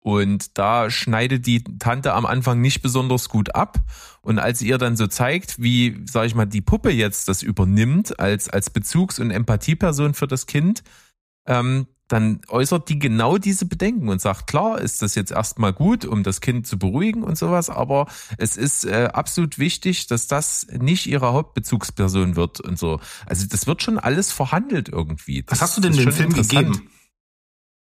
A: Und da schneidet die Tante am Anfang nicht besonders gut ab. Und als sie ihr dann so zeigt, wie, sag ich mal, die Puppe jetzt das übernimmt als, als Bezugs- und Empathieperson für das Kind, ähm, dann äußert die genau diese Bedenken und sagt, klar, ist das jetzt erstmal gut, um das Kind zu beruhigen und sowas, aber es ist äh, absolut wichtig, dass das nicht ihre Hauptbezugsperson wird und so. Also das wird schon alles verhandelt irgendwie. Das
B: Was hast du denn dem Film gegeben?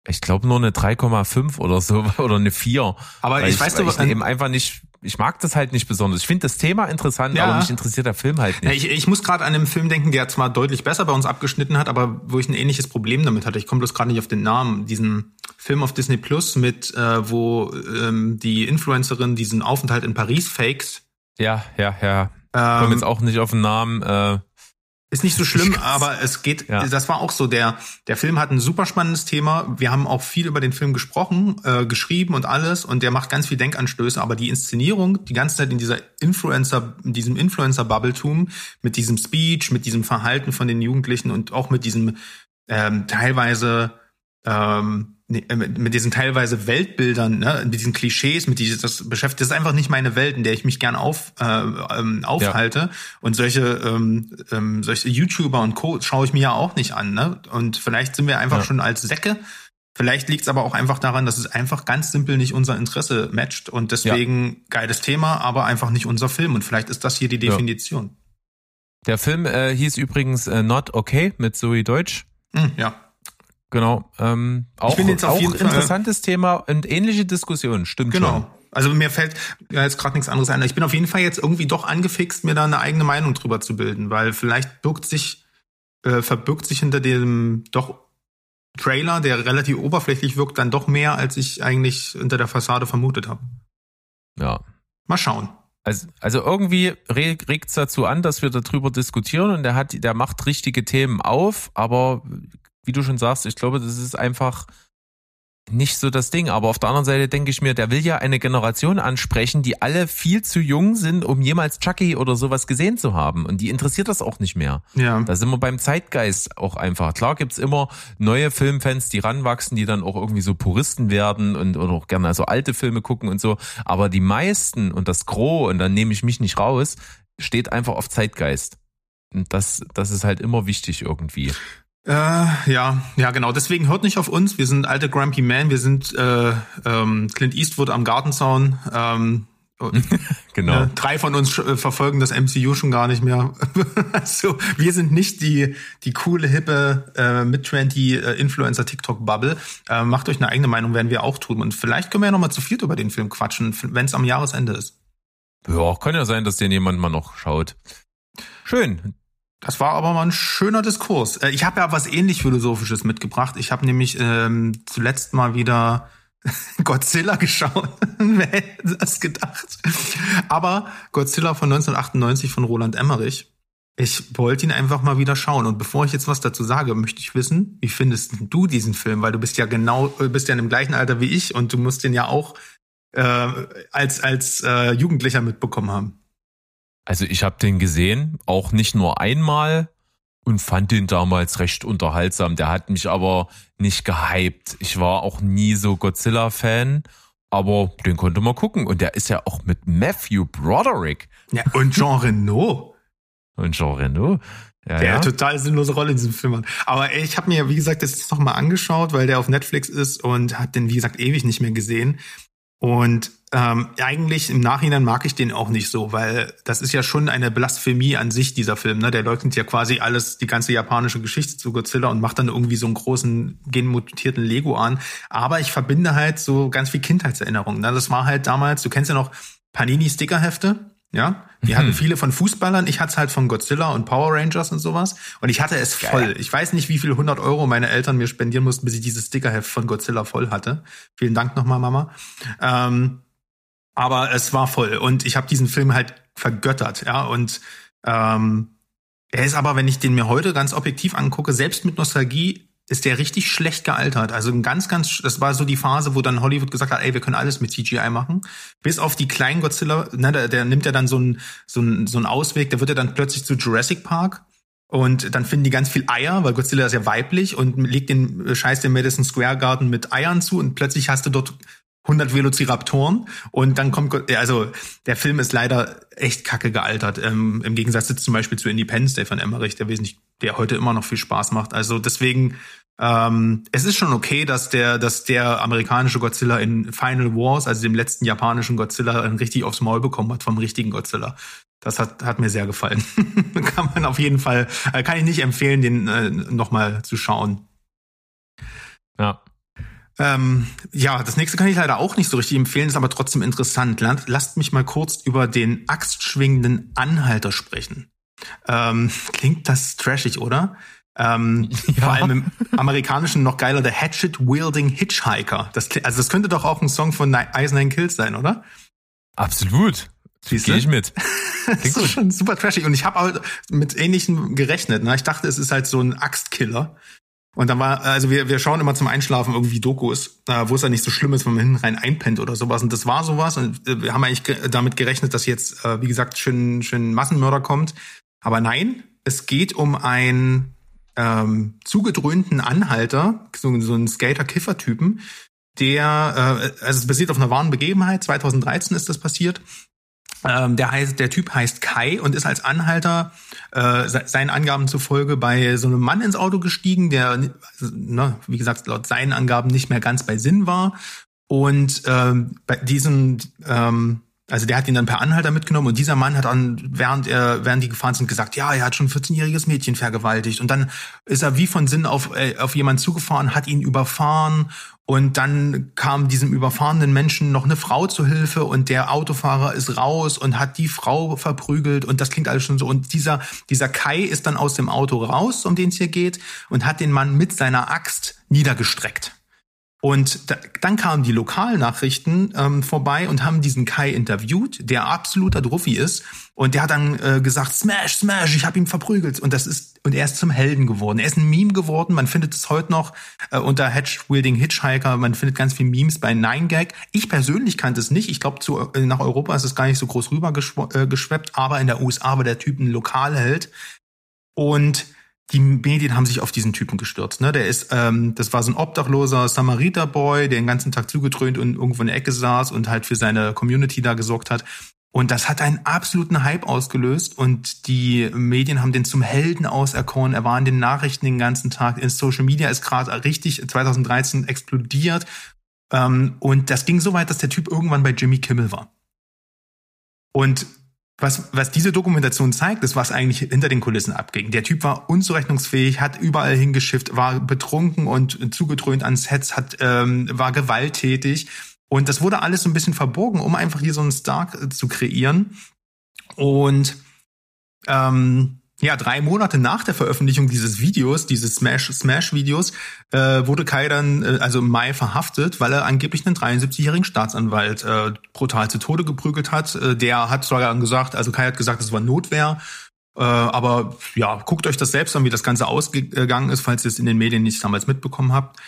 A: Ich glaube nur eine 3,5 oder so oder eine 4.
B: Aber
A: Weil
B: ich weiß, du,
A: ich eben einfach nicht, ich mag das halt nicht besonders. Ich finde das Thema interessant,
B: Ja.
A: aber mich interessiert der Film halt
B: Ja,
A: nicht.
B: ich, ich muss gerade an einen Film denken, der zwar deutlich besser bei uns abgeschnitten hat, aber wo ich ein ähnliches Problem damit hatte. Ich komme bloß gerade nicht auf den Namen. Diesen Film auf Disney Plus mit, äh, wo ähm, die Influencerin diesen Aufenthalt in Paris fakes.
A: Ja, ja, ja. Ich komme
B: Ähm,
A: jetzt auch nicht auf den Namen. Äh,
B: Ist nicht so schlimm, aber es geht,
A: Ja.
B: das war auch so, der, der Film hat ein super spannendes Thema. Wir haben auch viel über den Film gesprochen, äh, geschrieben und alles und der macht ganz viel Denkanstöße, aber die Inszenierung, die ganze Zeit in dieser Influencer, in diesem Influencer-Bubbletum, mit diesem Speech, mit diesem Verhalten von den Jugendlichen und auch mit diesem ähm, teilweise ähm, äh, mit, mit diesen teilweise Weltbildern, ne, mit diesen Klischees, mit dieses, das beschäftigt, das ist einfach nicht meine Welt, in der ich mich gern auf, äh, ähm, aufhalte. Und solche, ähm, ähm, solche YouTuber und Co. schaue ich mir ja auch nicht an, ne? Und vielleicht sind wir einfach
A: Ja.
B: schon als Säcke. Vielleicht liegt es aber auch einfach daran, dass es einfach ganz simpel nicht unser Interesse matcht und deswegen geiles Thema, aber einfach nicht unser Film. Und vielleicht ist das hier die
A: Ja.
B: Definition.
A: der Film äh, hieß übrigens äh, Not Okay mit Zoe Deutsch.
B: Hm, ja.
A: Genau. Ähm, auch
B: bin jetzt auf
A: auch
B: jeden Fall-
A: interessantes Thema und ähnliche Diskussion, stimmt schon.
B: Genau. Also mir fällt ja, jetzt gerade nichts anderes ein. Ich bin auf jeden Fall jetzt irgendwie doch angefixt, mir da eine eigene Meinung drüber zu bilden, weil vielleicht birgt sich, äh, verbirgt sich hinter dem doch Trailer, der relativ oberflächlich wirkt, dann doch mehr, als ich eigentlich hinter der Fassade vermutet habe.
A: Ja.
B: Mal schauen.
A: Also, also irgendwie regt es dazu an, dass wir darüber diskutieren und der hat, der macht richtige Themen auf, aber wie du schon sagst, ich glaube, das ist einfach nicht so das Ding. Aber auf der anderen Seite denke ich mir, der will ja eine Generation ansprechen, die alle viel zu jung sind, um jemals Chucky oder sowas gesehen zu haben. Und die interessiert das auch nicht mehr.
B: Ja.
A: Da sind wir beim Zeitgeist auch einfach. Klar gibt's immer neue Filmfans, die ranwachsen, die dann auch irgendwie so Puristen werden und oder auch gerne also alte Filme gucken und so. Aber die meisten und das Gros, und dann nehme ich mich nicht raus, steht einfach auf Zeitgeist. Und das, das ist halt immer wichtig irgendwie.
B: Äh, ja, ja, genau. Deswegen hört nicht auf uns. Wir sind alte Grumpy Man. Wir sind äh, ähm, Clint Eastwood am Gartenzaun. Ähm,
A: Genau.
B: äh, drei von uns äh, verfolgen das MCU schon gar nicht mehr. also, wir sind nicht die die coole hippe äh, mit trendy äh, Influencer TikTok Bubble. Äh, macht euch eine eigene Meinung, werden wir auch tun. Und vielleicht können wir ja noch mal zu viert über den Film quatschen, wenn es am Jahresende ist.
A: Ja, kann ja sein, dass den jemand mal noch schaut. Schön.
B: Das war aber mal ein schöner Diskurs. Äh, Ich habe ja was ähnlich Philosophisches mitgebracht. Ich habe nämlich ähm, zuletzt mal wieder Godzilla geschaut. Wer hätte das gedacht? Aber Godzilla von 1998 von Roland Emmerich. Ich wollte ihn einfach mal wieder schauen. Und bevor ich jetzt was dazu sage, möchte ich wissen, wie findest du diesen Film? Weil du bist ja genau, bist ja in dem gleichen Alter wie ich und du musst den ja auch äh, als, als äh, Jugendlicher mitbekommen haben.
A: Also ich habe den gesehen, auch nicht nur einmal und fand den damals recht unterhaltsam. Der hat mich aber nicht gehypt. Ich war auch nie so Godzilla-Fan, aber den konnte man gucken. Und der ist ja auch mit Matthew Broderick.
B: Ja, und Jean Reno.
A: Und Jean Reno.
B: Ja, der ja. total sinnlose Rolle in diesem Film hat. Aber ich habe mir, wie gesagt, das jetzt nochmal angeschaut, weil der auf Netflix ist und hat den, wie gesagt, ewig nicht mehr gesehen. Und ähm, eigentlich im Nachhinein mag ich den auch nicht so, weil das ist ja schon eine Blasphemie an sich, dieser Film. Ne? Der leugnet ja quasi alles, die ganze japanische Geschichte zu Godzilla und macht dann irgendwie so einen großen genmutierten Lego an. Aber ich verbinde halt so ganz viel Kindheitserinnerungen. Ne? Das war halt damals, du kennst ja noch Panini-Stickerhefte. Ja, die hatten mhm. viele von Fußballern. Ich hatte es halt von Godzilla und Power Rangers und sowas. Und ich hatte es voll. Ich weiß nicht, wie viel 100 Euro meine Eltern mir spendieren mussten, bis ich dieses Stickerheft von Godzilla voll hatte. Vielen Dank nochmal, Mama. Ähm, aber es war voll. Und ich habe diesen Film halt vergöttert. Ja, und ähm, er ist aber, wenn ich den mir heute ganz objektiv angucke, selbst mit Nostalgie ist der richtig schlecht gealtert. Also ein ganz, ganz, das war so die Phase, wo dann Hollywood gesagt hat, ey, wir können alles mit CGI machen. Bis auf die kleinen Godzilla, ne, der, der nimmt ja dann so einen so einen, so einen Ausweg, der wird ja dann plötzlich zu Jurassic Park. Und dann finden die ganz viel Eier, weil Godzilla ist ja weiblich und legt den Scheiß den Madison Square Garden mit Eiern zu und plötzlich hast du dort 100 Velociraptoren und dann kommt, also der Film ist leider echt kacke gealtert, ähm, im Gegensatz zu, zum Beispiel zu Independence Day von Emmerich, der wesentlich, der heute immer noch viel Spaß macht. Also deswegen ähm, es ist schon okay, dass der, dass der amerikanische Godzilla in Final Wars, also dem letzten japanischen Godzilla, richtig aufs Maul bekommen hat vom richtigen Godzilla. Das hat, hat mir sehr gefallen. kann man auf jeden Fall, äh, kann ich nicht empfehlen, den äh, nochmal zu schauen.
A: Ja.
B: Ähm, ja, das nächste kann ich leider auch nicht so richtig empfehlen, ist aber trotzdem interessant. Lasst mich mal kurz über den axtschwingenden Anhalter sprechen. Ähm, klingt das trashig, oder? Ähm, ja. Vor allem im Amerikanischen noch geiler, der Hatchet-Wielding Hitchhiker. Das, also das könnte doch auch ein Song von Nine Kills sein, oder?
A: Absolut. Gehe ich mit.
B: das ist gut. schon super trashig. Und ich habe mit Ähnlichem gerechnet. Ne? Ich dachte, es ist halt so ein Axtkiller. Und dann war, also wir, wir schauen immer zum Einschlafen irgendwie Dokus, wo es ja nicht so schlimm ist, wenn man hinten rein einpennt oder sowas. Und das war sowas. Und äh, wir haben eigentlich damit gerechnet, dass jetzt, äh, wie gesagt, schön, schön Massenmörder kommt. Aber nein, es geht um ein ähm, zugedröhnten Anhalter, so, so einen Skater-Kiffer-Typen, der, äh, also es basiert auf einer wahren Begebenheit, 2013 ist das passiert. Ähm, der heißt, der Typ heißt Kai und ist als Anhalter äh, seinen Angaben zufolge bei so einem Mann ins Auto gestiegen, der, ne, wie gesagt, laut seinen Angaben nicht mehr ganz bei Sinn war. Und ähm, bei diesem ähm, also der hat ihn dann per Anhalter mitgenommen und dieser Mann hat dann, während er, während die gefahren sind, gesagt, ja, er hat schon ein 14-jähriges Mädchen vergewaltigt. Und dann ist er wie von Sinn auf, äh, auf jemanden zugefahren, hat ihn überfahren und dann kam diesem überfahrenen Menschen noch eine Frau zu Hilfe und der Autofahrer ist raus und hat die Frau verprügelt und das klingt alles schon so. Und dieser, dieser Kai ist dann aus dem Auto raus, um den es hier geht, und hat den Mann mit seiner Axt niedergestreckt. Und da, dann kamen die Lokalnachrichten ähm, vorbei und haben diesen Kai interviewt, der absoluter Druffi ist. Und der hat dann äh, gesagt, Smash, Smash, ich habe ihn verprügelt. Und das ist und er ist zum Helden geworden. Er ist ein Meme geworden. Man findet es heute noch äh, unter Hedge-Wielding Hitchhiker. Man findet ganz viele Memes bei Nine Gag. Ich persönlich kannte es nicht. Ich glaube, äh, nach Europa ist es gar nicht so groß rüber äh. Aber in der USA war der Typ ein Lokalheld. Und die Medien haben sich auf diesen Typen gestürzt. Ne? Der ist, ähm, das war so ein obdachloser Samariter-Boy, der den ganzen Tag zugetrönt und irgendwo in der Ecke saß und halt für seine Community da gesorgt hat. Und das hat einen absoluten Hype ausgelöst und die Medien haben den zum Helden auserkoren. Er war in den Nachrichten den ganzen Tag. In Social Media ist gerade richtig 2013 explodiert. Ähm, und das ging so weit, dass der Typ irgendwann bei Jimmy Kimmel war. Und was, was diese Dokumentation zeigt, ist, was eigentlich hinter den Kulissen abging. Der Typ war unzurechnungsfähig, hat überall hingeschifft, war betrunken und zugedröhnt ans Sets, hat, ähm, war gewalttätig. Und das wurde alles so ein bisschen verborgen, um einfach hier so einen Star zu kreieren. Und ähm, ja, drei Monate nach der Veröffentlichung dieses Videos, dieses Smash-Smash-Videos, äh, wurde Kai dann, äh, also im Mai verhaftet, weil er angeblich einen 73-jährigen Staatsanwalt äh, brutal zu Tode geprügelt hat. Äh, der hat sogar gesagt, also Kai hat gesagt, es war Notwehr. Äh, aber ja, guckt euch das selbst an, wie das Ganze ausgegangen ist, falls ihr es in den Medien nicht damals mitbekommen habt.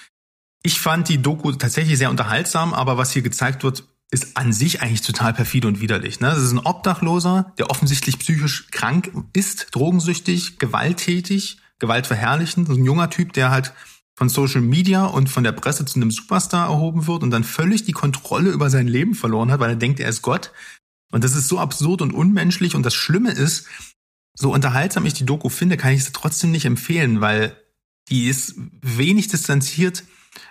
B: Ich fand die Doku tatsächlich sehr unterhaltsam, aber was hier gezeigt wird, ist an sich eigentlich total perfide und widerlich. Ne? Das ist ein Obdachloser, der offensichtlich psychisch krank ist, drogensüchtig, gewalttätig, gewaltverherrlichend. ein junger Typ, der halt von Social Media und von der Presse zu einem Superstar erhoben wird und dann völlig die Kontrolle über sein Leben verloren hat, weil er denkt, er ist Gott. Und das ist so absurd und unmenschlich. Und das Schlimme ist, so unterhaltsam ich die Doku finde, kann ich sie trotzdem nicht empfehlen, weil die ist wenig distanziert.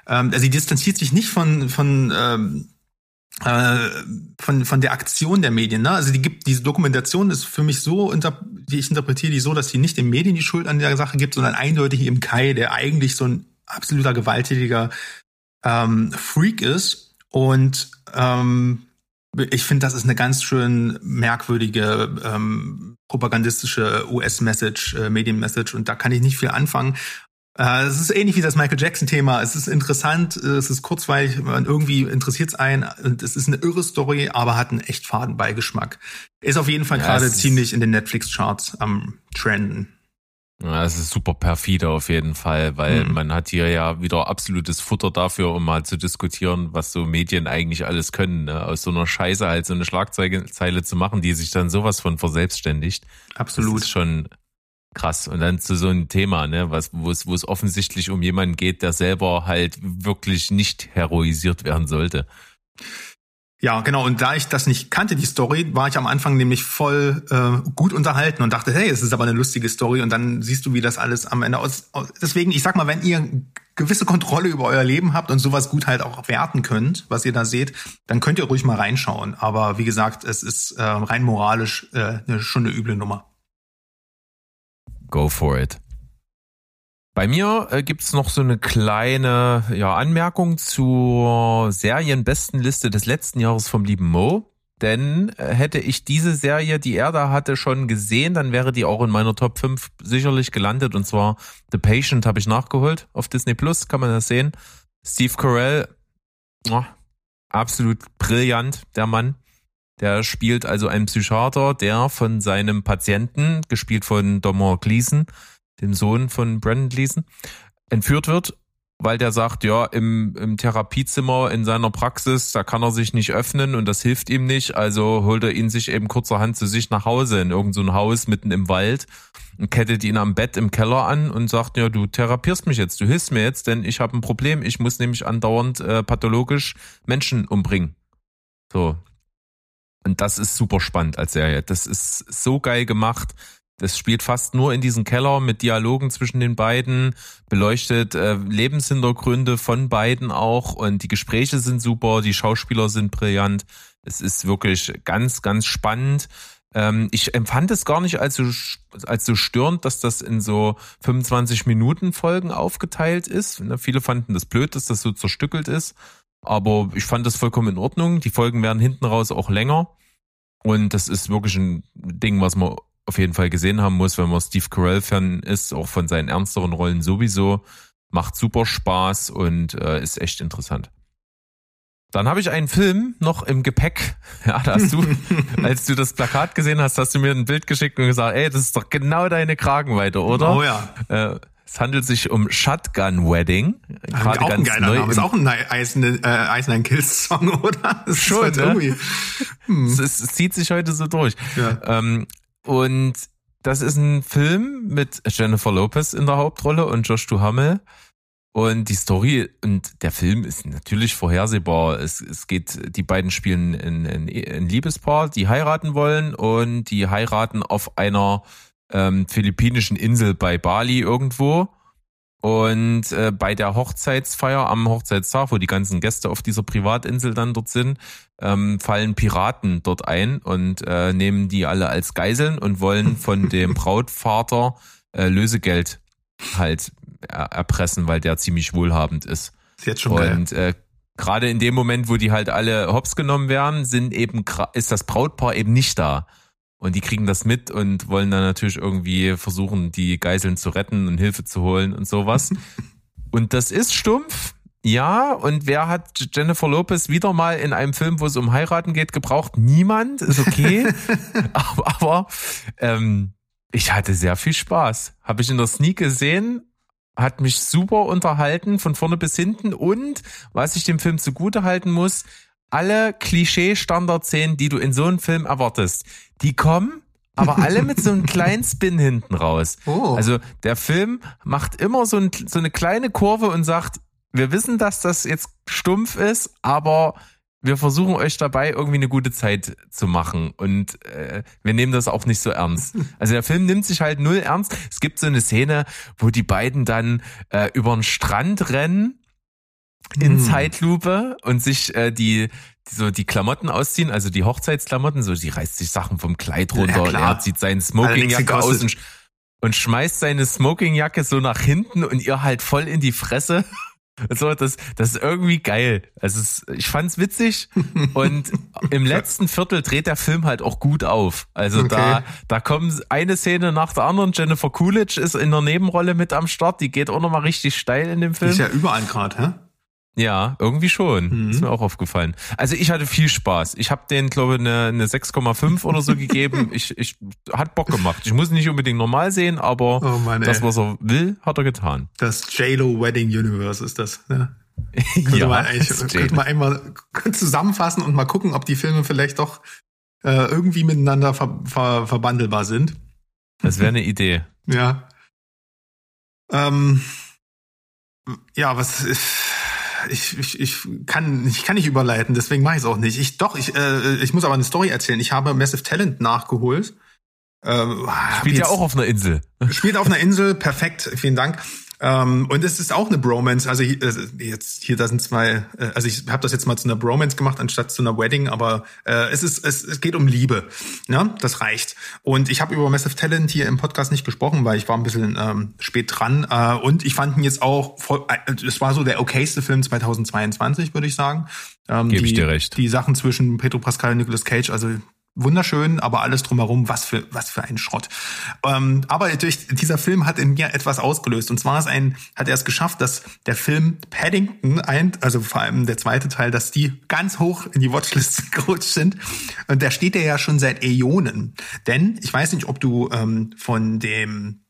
B: Ähm, also sie distanziert sich nicht von, von, ähm, äh, von, von der Aktion der Medien. Ne? Also die gibt, diese Dokumentation ist für mich so, wie ich interpretiere die so, dass sie nicht den Medien die Schuld an der Sache gibt, sondern eindeutig im Kai, der eigentlich so ein absoluter gewalttätiger ähm, Freak ist. Und ähm, ich finde, das ist eine ganz schön merkwürdige ähm, propagandistische US-Message, äh, Medien-Message und da kann ich nicht viel anfangen. Äh, es ist ähnlich wie das Michael Jackson-Thema. Es ist interessant, es ist kurzweilig, man irgendwie interessiert es einen und es ist eine irre Story, aber hat einen echt faden Beigeschmack. Ist auf jeden Fall ja, gerade ziemlich in den Netflix-Charts am Trenden.
A: Ja, es ist super perfide auf jeden Fall, weil mhm. man hat hier ja wieder absolutes Futter dafür, um mal zu diskutieren, was so Medien eigentlich alles können. Ne? Aus so einer Scheiße halt so eine Schlagzeile zu machen, die sich dann sowas von verselbstständigt.
B: Absolut. Das
A: ist schon krass. Und dann zu so einem Thema, ne, was, wo es, wo es offensichtlich um jemanden geht, der selber halt wirklich nicht heroisiert werden sollte.
B: Ja, genau. Und da ich das nicht kannte, die Story, war ich am Anfang nämlich voll äh, gut unterhalten und dachte, hey, es ist aber eine lustige Story. Und dann siehst du, wie das alles am Ende aus. Deswegen, ich sag mal, wenn ihr gewisse Kontrolle über euer Leben habt und sowas gut halt auch werten könnt, was ihr da seht, dann könnt ihr ruhig mal reinschauen. Aber wie gesagt, es ist äh, rein moralisch äh, schon eine üble Nummer.
A: Go for it. Bei mir äh, gibt's noch so eine kleine ja, Anmerkung zur Serienbestenliste des letzten Jahres vom lieben Mo. Denn äh, hätte ich diese Serie, die er da hatte, schon gesehen, dann wäre die auch in meiner Top 5 sicherlich gelandet. Und zwar The Patient habe ich nachgeholt auf Disney Plus, kann man das sehen. Steve Carell, oh, absolut brillant, der Mann. Der spielt also einen Psychiater, der von seinem Patienten, gespielt von Domhnall Gleeson, dem Sohn von Brandon Gleason, entführt wird, weil der sagt, ja, im, im Therapiezimmer in seiner Praxis, da kann er sich nicht öffnen und das hilft ihm nicht, also holt er ihn sich eben kurzerhand zu sich nach Hause in irgendein so Haus mitten im Wald und kettet ihn am Bett im Keller an und sagt, ja, du therapierst mich jetzt, du hilfst mir jetzt, denn ich habe ein Problem, ich muss nämlich andauernd äh, pathologisch Menschen umbringen. So. Und das ist super spannend als Serie. Das ist so geil gemacht. Das spielt fast nur in diesem Keller mit Dialogen zwischen den beiden, beleuchtet äh, Lebenshintergründe von beiden auch und die Gespräche sind super, die Schauspieler sind brillant. Es ist wirklich ganz, ganz spannend. Ähm, ich empfand es gar nicht als so, als so störend, dass das in so 25 Minuten Folgen aufgeteilt ist. Ne, viele fanden das blöd, dass das so zerstückelt ist. Aber ich fand das vollkommen in Ordnung. Die Folgen werden hinten raus auch länger. Und das ist wirklich ein Ding, was man auf jeden Fall gesehen haben muss, wenn man Steve Carell-Fan ist, auch von seinen ernsteren Rollen sowieso. Macht super Spaß und äh, ist echt interessant. Dann habe ich einen Film noch im Gepäck. Ja, da hast du, als du das Plakat gesehen hast, hast du mir ein Bild geschickt und gesagt, ey, das ist doch genau deine Kragenweite, oder?
B: Oh ja.
A: Äh, es handelt sich um Shotgun Wedding.
B: Gerade auch ein geiler neu Name. Ist auch ein Eisen, äh, Kills Song, oder?
A: Das Schon, halt ne? Hm. Es, es, es, zieht sich heute so durch. Ja. Ähm, und das ist ein Film mit Jennifer Lopez in der Hauptrolle und Josh Duhamel. Und die Story und der Film ist natürlich vorhersehbar. Es, es geht, die beiden spielen ein, ein, ein Liebespaar, die heiraten wollen und die heiraten auf einer ähm, philippinischen Insel bei Bali irgendwo. Und äh, bei der Hochzeitsfeier am Hochzeitstag, wo die ganzen Gäste auf dieser Privatinsel dann dort sind, ähm, fallen Piraten dort ein und äh, nehmen die alle als Geiseln und wollen von dem Brautvater äh, Lösegeld halt erpressen, weil der ziemlich wohlhabend ist.
B: ist jetzt schon
A: und äh, gerade in dem Moment, wo die halt alle hops genommen werden, sind eben ist das Brautpaar eben nicht da. Und die kriegen das mit und wollen dann natürlich irgendwie versuchen, die Geiseln zu retten und Hilfe zu holen und sowas. und das ist stumpf. Ja, und wer hat Jennifer Lopez wieder mal in einem Film, wo es um Heiraten geht, gebraucht? Niemand, ist okay. aber aber ähm, Ich hatte sehr viel Spaß. Habe ich in der Sneak gesehen, hat mich super unterhalten, von vorne bis hinten. Und was ich dem Film zugute halten muss, alle Klischee-Standard-Szenen, die du in so einem Film erwartest, die kommen, aber alle mit so einem kleinen Spin hinten raus.
B: Oh.
A: Also der Film macht immer so, ein, so eine kleine Kurve und sagt, wir wissen, dass das jetzt stumpf ist, aber wir versuchen euch dabei irgendwie eine gute Zeit zu machen und äh, wir nehmen das auch nicht so ernst. Also der Film nimmt sich halt null ernst. Es gibt so eine Szene, wo die beiden dann äh, über den Strand rennen in
B: Hm.
A: Zeitlupe und sich äh, die die so die Klamotten ausziehen, also die Hochzeitsklamotten, so die reißt sich Sachen vom Kleid runter und
B: klar.
A: er zieht seinen Smokingjacke
B: die
A: aus und, und schmeißt seine Smokingjacke so nach hinten und ihr halt voll in die Fresse. So, das, das ist irgendwie geil. Also es, ich fand's witzig und im letzten Viertel dreht der Film halt auch gut auf. Also da,
B: Okay.
A: da kommen eine Szene nach der anderen. Jennifer Coolidge ist in der Nebenrolle mit am Start. Die geht auch nochmal richtig steil in dem
B: Die
A: Film.
B: ist ja überall gerade, hä?
A: Ja, irgendwie schon.
B: Mhm.
A: Ist mir auch aufgefallen. Also ich hatte viel Spaß. Ich habe den, glaube ich, eine, eine 6,5 oder so gegeben. Ich, ich hat Bock gemacht. Ich muss nicht unbedingt normal sehen, aber
B: Oh Mann,
A: das, was er will, hat er getan.
B: Das J-Lo Wedding Universe ist das, ne? Könnte man eigentlich, könnte man einmal zusammenfassen und mal gucken, ob die Filme vielleicht doch äh, irgendwie miteinander ver, ver, verbandelbar sind.
A: Das wäre eine Idee.
B: Ja. Ähm, ja, was ist. Ich, ich, ich kann ich kann nicht überleiten, deswegen mache ich es auch nicht. Ich doch, ich, äh, ich muss aber eine Story erzählen. Ich habe Massive Talent nachgeholt. Ähm, hab
A: Spielt ja auch auf einer Insel.
B: Spielt auf einer Insel, perfekt, vielen Dank. Ähm, und es ist auch eine Bromance. Also hier, äh, jetzt hier, da sind zwei. Äh, also ich habe das jetzt mal zu einer Bromance gemacht anstatt zu einer Wedding, aber äh, es ist es, es geht um Liebe. Ne, das reicht. Und ich habe über Massive Talent hier im Podcast nicht gesprochen, weil ich war ein bisschen ähm, spät dran. Äh, und ich fand ihn jetzt auch. Voll, äh, es war so der okayste Film 2022, würde ich sagen. Ähm,
A: Geb ich dir recht.
B: Die Sachen zwischen Pedro Pascal und Nicolas Cage, also wunderschön, aber alles drumherum, was für was für ein Schrott. Ähm, aber durch dieser Film hat in mir etwas ausgelöst. Und zwar ist ein, hat er es geschafft, dass der Film Paddington, ein, also vor allem der zweite Teil, dass die ganz hoch in die Watchlist gerutscht sind. Und da steht er ja schon seit Äonen. Denn ich weiß nicht, ob du ähm, von dem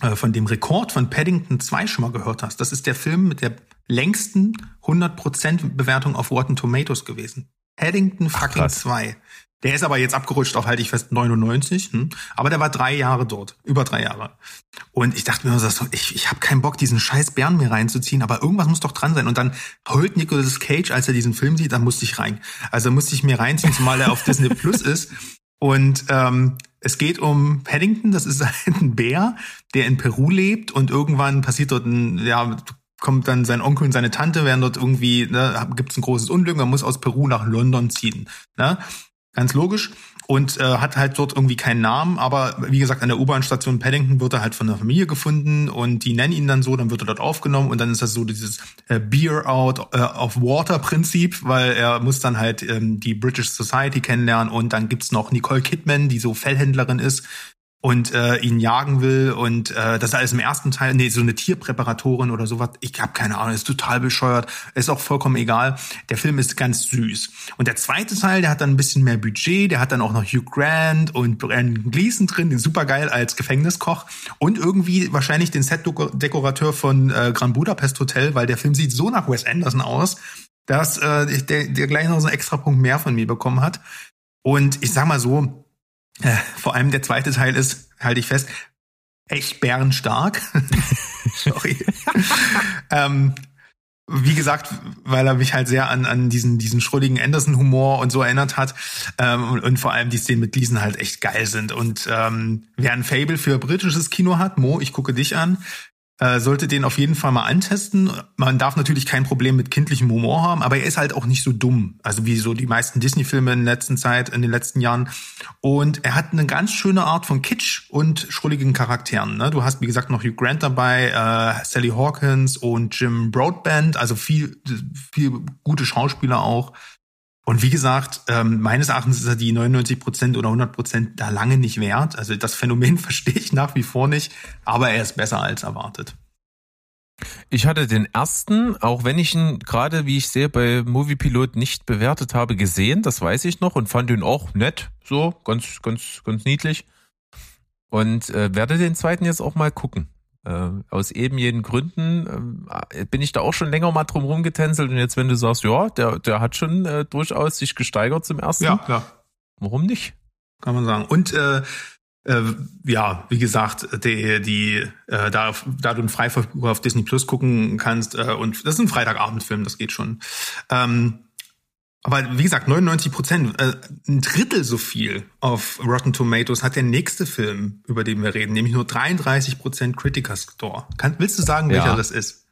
B: äh, von dem Rekord von Paddington 2 schon mal gehört hast. Das ist der Film mit der längsten 100% Bewertung auf Rotten Tomatoes gewesen. Paddington fucking
A: krass.
B: 2. Der ist aber jetzt abgerutscht auf, halte ich fest, 99. Hm? Aber der war drei Jahre dort. Über drei Jahre. Und ich dachte mir so, ich, ich habe keinen Bock, diesen scheiß Bären mir reinzuziehen, aber irgendwas muss doch dran sein. Und dann heult Nicolas Cage, als er diesen Film sieht, dann musste ich rein. Also musste ich mir reinziehen, zumal er auf Disney Plus ist. Und ähm, es geht um Paddington, das ist ein Bär, der in Peru lebt und irgendwann passiert dort ein, ja, kommt dann sein Onkel und seine Tante, werden dort irgendwie, ne, gibt es ein großes Unglück, man muss aus Peru nach London ziehen. Ne? Ganz logisch. Und äh, hat halt dort irgendwie keinen Namen, aber wie gesagt, an der U-Bahn-Station Paddington wird er halt von der Familie gefunden und die nennen ihn dann so, dann wird er dort aufgenommen und dann ist das so dieses äh, Beer out äh, of Water Prinzip, weil er muss dann halt ähm, die British Society kennenlernen. Und dann gibt's noch Nicole Kidman, die so Fellhändlerin ist und äh, ihn jagen will und äh, das alles im ersten Teil, nee, so eine Tierpräparatorin oder sowas, ich habe keine Ahnung, ist total bescheuert, ist auch vollkommen egal. Der Film ist ganz süß. Und der zweite Teil, der hat dann ein bisschen mehr Budget, der hat dann auch noch Hugh Grant und Brandon Gleason drin, den supergeil als Gefängniskoch und irgendwie wahrscheinlich den Set-Dekorateur von äh, Grand Budapest Hotel, weil der Film sieht so nach Wes Anderson aus, dass äh, der, der gleich noch so einen extra Punkt mehr von mir bekommen hat. Und ich sag mal so, äh, vor allem der zweite Teil ist, halte ich fest, echt bärenstark. Sorry. ähm, wie gesagt, weil er mich halt sehr an, an diesen, diesen schrulligen Anderson-Humor und so erinnert hat. Ähm, und, und vor allem die Szenen mit Gleason halt echt geil sind. Und ähm, wer ein Fable für britisches Kino hat, Mo, ich gucke dich an, äh, sollte den auf jeden Fall mal antesten. Man darf natürlich kein Problem mit kindlichem Humor haben, aber er ist halt auch nicht so dumm. Also wie so die meisten Disney-Filme in der letzten Zeit, in den letzten Jahren. Und er hat eine ganz schöne Art von Kitsch und schrulligen Charakteren. Ne? Du hast, wie gesagt, noch Hugh Grant dabei, äh, Sally Hawkins und Jim Broadbent, also viel, viel gute Schauspieler auch. Und wie gesagt, ähm, meines Erachtens ist er die 99 Prozent oder 100 Prozent da lange nicht wert. Also das Phänomen verstehe ich nach wie vor nicht, aber er ist besser als erwartet.
A: Ich hatte den ersten, auch wenn ich ihn gerade, wie ich sehe, bei Moviepilot nicht bewertet habe, gesehen, das weiß ich noch und fand ihn auch nett, so ganz, ganz, ganz niedlich. und äh, werde den zweiten jetzt auch mal gucken. Äh, aus eben jenen Gründen äh, bin ich da auch schon länger mal drum rumgetänzelt und jetzt, wenn du sagst, ja, der, der hat schon äh, durchaus sich gesteigert zum ersten.
B: Ja, klar.
A: Warum nicht?
B: Kann man sagen. Und äh, äh, ja, wie gesagt, die, die äh, da, da du einen Freiverfüger auf Disney Plus gucken kannst äh, und das ist ein Freitagabendfilm, das geht schon. Ähm, aber wie gesagt, 99 Prozent, äh, ein Drittel so viel auf Rotten Tomatoes hat der nächste Film, über den wir reden, nämlich nur 33 Prozent Critiker Score. Kann, willst du sagen, welcher
A: Ja.
B: das ist?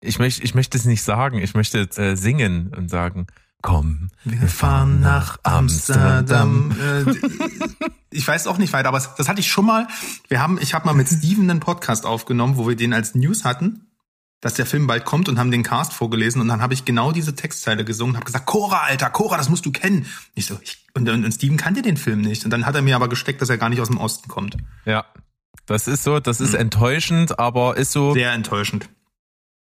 A: Ich möchte, ich möchte es nicht sagen. Ich möchte jetzt, äh, singen und sagen, komm,
B: Wir fahren nach Amsterdam. Äh, ich weiß auch nicht weiter, aber das hatte ich schon mal. Wir haben, ich habe mal mit Steven einen Podcast aufgenommen, wo wir den als News hatten, dass der Film bald kommt und haben den Cast vorgelesen und dann habe ich genau diese Textzeile gesungen und habe gesagt, Cora, Alter, Cora, das musst du kennen. Ich so, ich, und, und, und Steven kannte den Film nicht und dann hat er mir aber gesteckt, dass er gar nicht aus dem Osten kommt.
A: Ja. Das ist so, das ist enttäuschend, aber ist so.
B: Sehr enttäuschend.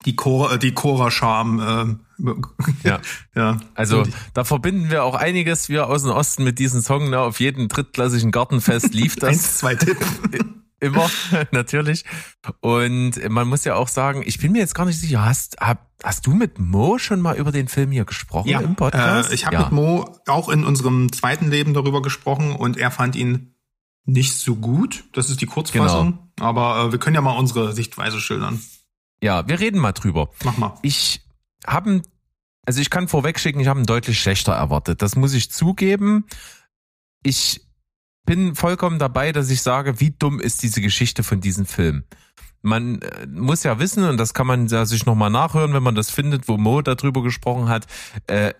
B: Die Cora, äh, die Cora-Charme. Ähm,
A: Ja.
B: ja.
A: Also da verbinden wir auch einiges, wir aus dem Osten mit diesem Song. Ne? Auf jedem drittklassigen Gartenfest lief das
B: eins, zwei Tipp.
A: immer, natürlich. Und man muss ja auch sagen, ich bin mir jetzt gar nicht sicher, hast, hab, hast du mit Mo schon mal über den Film hier gesprochen
B: Ja,
A: im Podcast?
B: Äh, ich habe
A: ja.
B: mit Mo auch in unserem zweiten Leben darüber gesprochen und er fand ihn nicht so gut. Das ist die Kurzfassung.
A: Genau.
B: Aber äh, wir können ja mal unsere Sichtweise schildern.
A: Ja, wir reden mal drüber.
B: Mach mal.
A: Ich habe, also ich kann vorwegschicken, ich habe ihn deutlich schlechter erwartet. Das muss ich zugeben. Ich bin vollkommen dabei, dass ich sage, wie dumm ist diese Geschichte von diesem Film. Man äh, muss ja wissen, und das kann man ja sich nochmal nachhören, wenn man das findet, wo Mo darüber gesprochen hat, äh,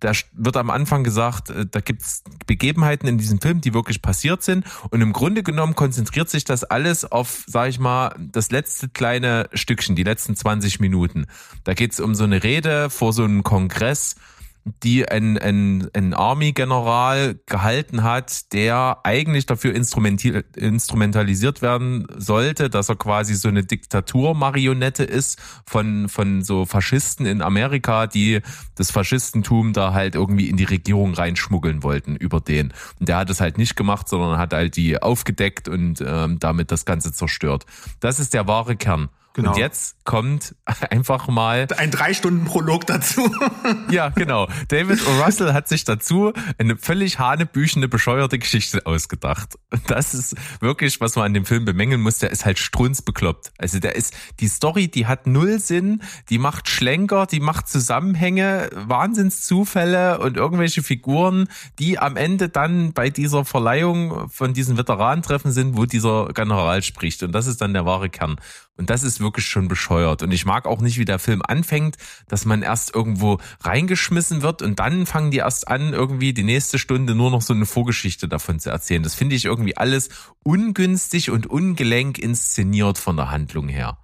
A: da wird am Anfang gesagt, äh, da gibt's Begebenheiten in diesem Film, die wirklich passiert sind. Und im Grunde genommen konzentriert sich das alles auf, sag ich mal, das letzte kleine Stückchen, die letzten 20 Minuten. Da geht's um so eine Rede vor so einem Kongress, die ein, ein, ein Army-General gehalten hat, der eigentlich dafür instrumentalisiert werden sollte, dass er quasi so eine Diktaturmarionette ist von, von so Faschisten in Amerika, die das Faschistentum da halt irgendwie in die Regierung reinschmuggeln wollten über den. Und der hat es halt nicht gemacht, sondern hat halt die aufgedeckt und ähm, damit das Ganze zerstört. Das ist der wahre Kern.
B: Genau.
A: Und jetzt kommt einfach mal
B: Ein drei Stunden Prolog dazu.
A: ja, genau. David O. Russell hat sich dazu eine völlig hanebüchene, bescheuerte Geschichte ausgedacht. Das ist wirklich, was man an dem Film bemängeln muss. Der ist halt strunzbekloppt. Also der ist, die Story, die hat null Sinn, die macht Schlenker, die macht Zusammenhänge, Wahnsinnszufälle und irgendwelche Figuren, die am Ende dann bei dieser Verleihung von diesen Veteranentreffen sind, wo dieser General spricht. Und das ist dann der wahre Kern. Und das ist wirklich schon bescheuert. Und ich mag auch nicht, wie der Film anfängt, dass man erst irgendwo reingeschmissen wird und dann fangen die erst an, irgendwie die nächste Stunde nur noch so eine Vorgeschichte davon zu erzählen. Das finde ich irgendwie alles ungünstig und ungelenk inszeniert von der Handlung her.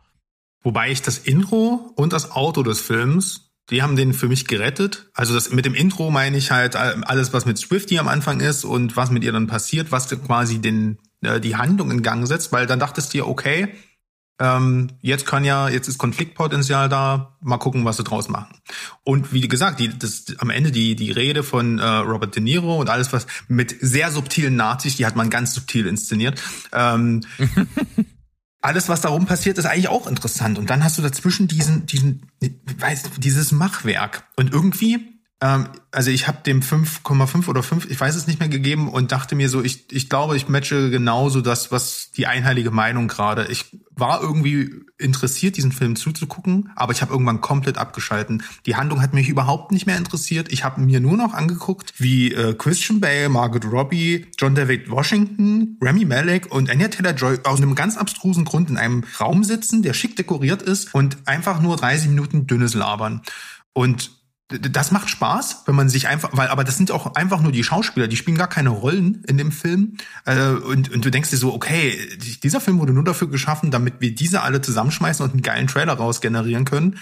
B: Wobei ich das Intro und das Auto des Films, die haben den für mich gerettet. Also das mit dem Intro meine ich halt alles, was mit Swifty am Anfang ist und was mit ihr dann passiert, was quasi den äh, die Handlung in Gang setzt, weil dann dachtest du dir, okay, ähm, jetzt kann ja, jetzt ist Konfliktpotenzial da, mal gucken, was sie draus machen. Und wie gesagt, die, das, am Ende die, die Rede von äh, Robert De Niro und alles, was mit sehr subtilen Nazis, die hat man ganz subtil inszeniert, ähm, alles, was darum passiert, ist eigentlich auch interessant. Und dann hast du dazwischen diesen, diesen, weiß, dieses Machwerk. Und irgendwie, ähm, also ich habe dem 5,5 oder 5, ich weiß es nicht mehr gegeben und dachte mir so, ich, ich glaube, ich matche genauso das, was die einheilige Meinung gerade. Ich war irgendwie interessiert, diesen Film zuzugucken, aber ich habe irgendwann komplett abgeschalten. Die Handlung hat mich überhaupt nicht mehr interessiert. Ich habe mir nur noch angeguckt, wie äh, Christian Bale, Margot Robbie, John David Washington, Remy Malek und Anya Taylor-Joy aus einem ganz abstrusen Grund in einem Raum sitzen, der schick dekoriert ist und einfach nur 30 Minuten dünnes labern. Und das macht Spaß, wenn man sich einfach, weil, aber das sind auch einfach nur die Schauspieler, die spielen gar keine Rollen in dem Film. Äh, und, und du denkst dir so, okay, dieser Film wurde nur dafür geschaffen, damit wir diese alle zusammenschmeißen und einen geilen Trailer raus generieren können.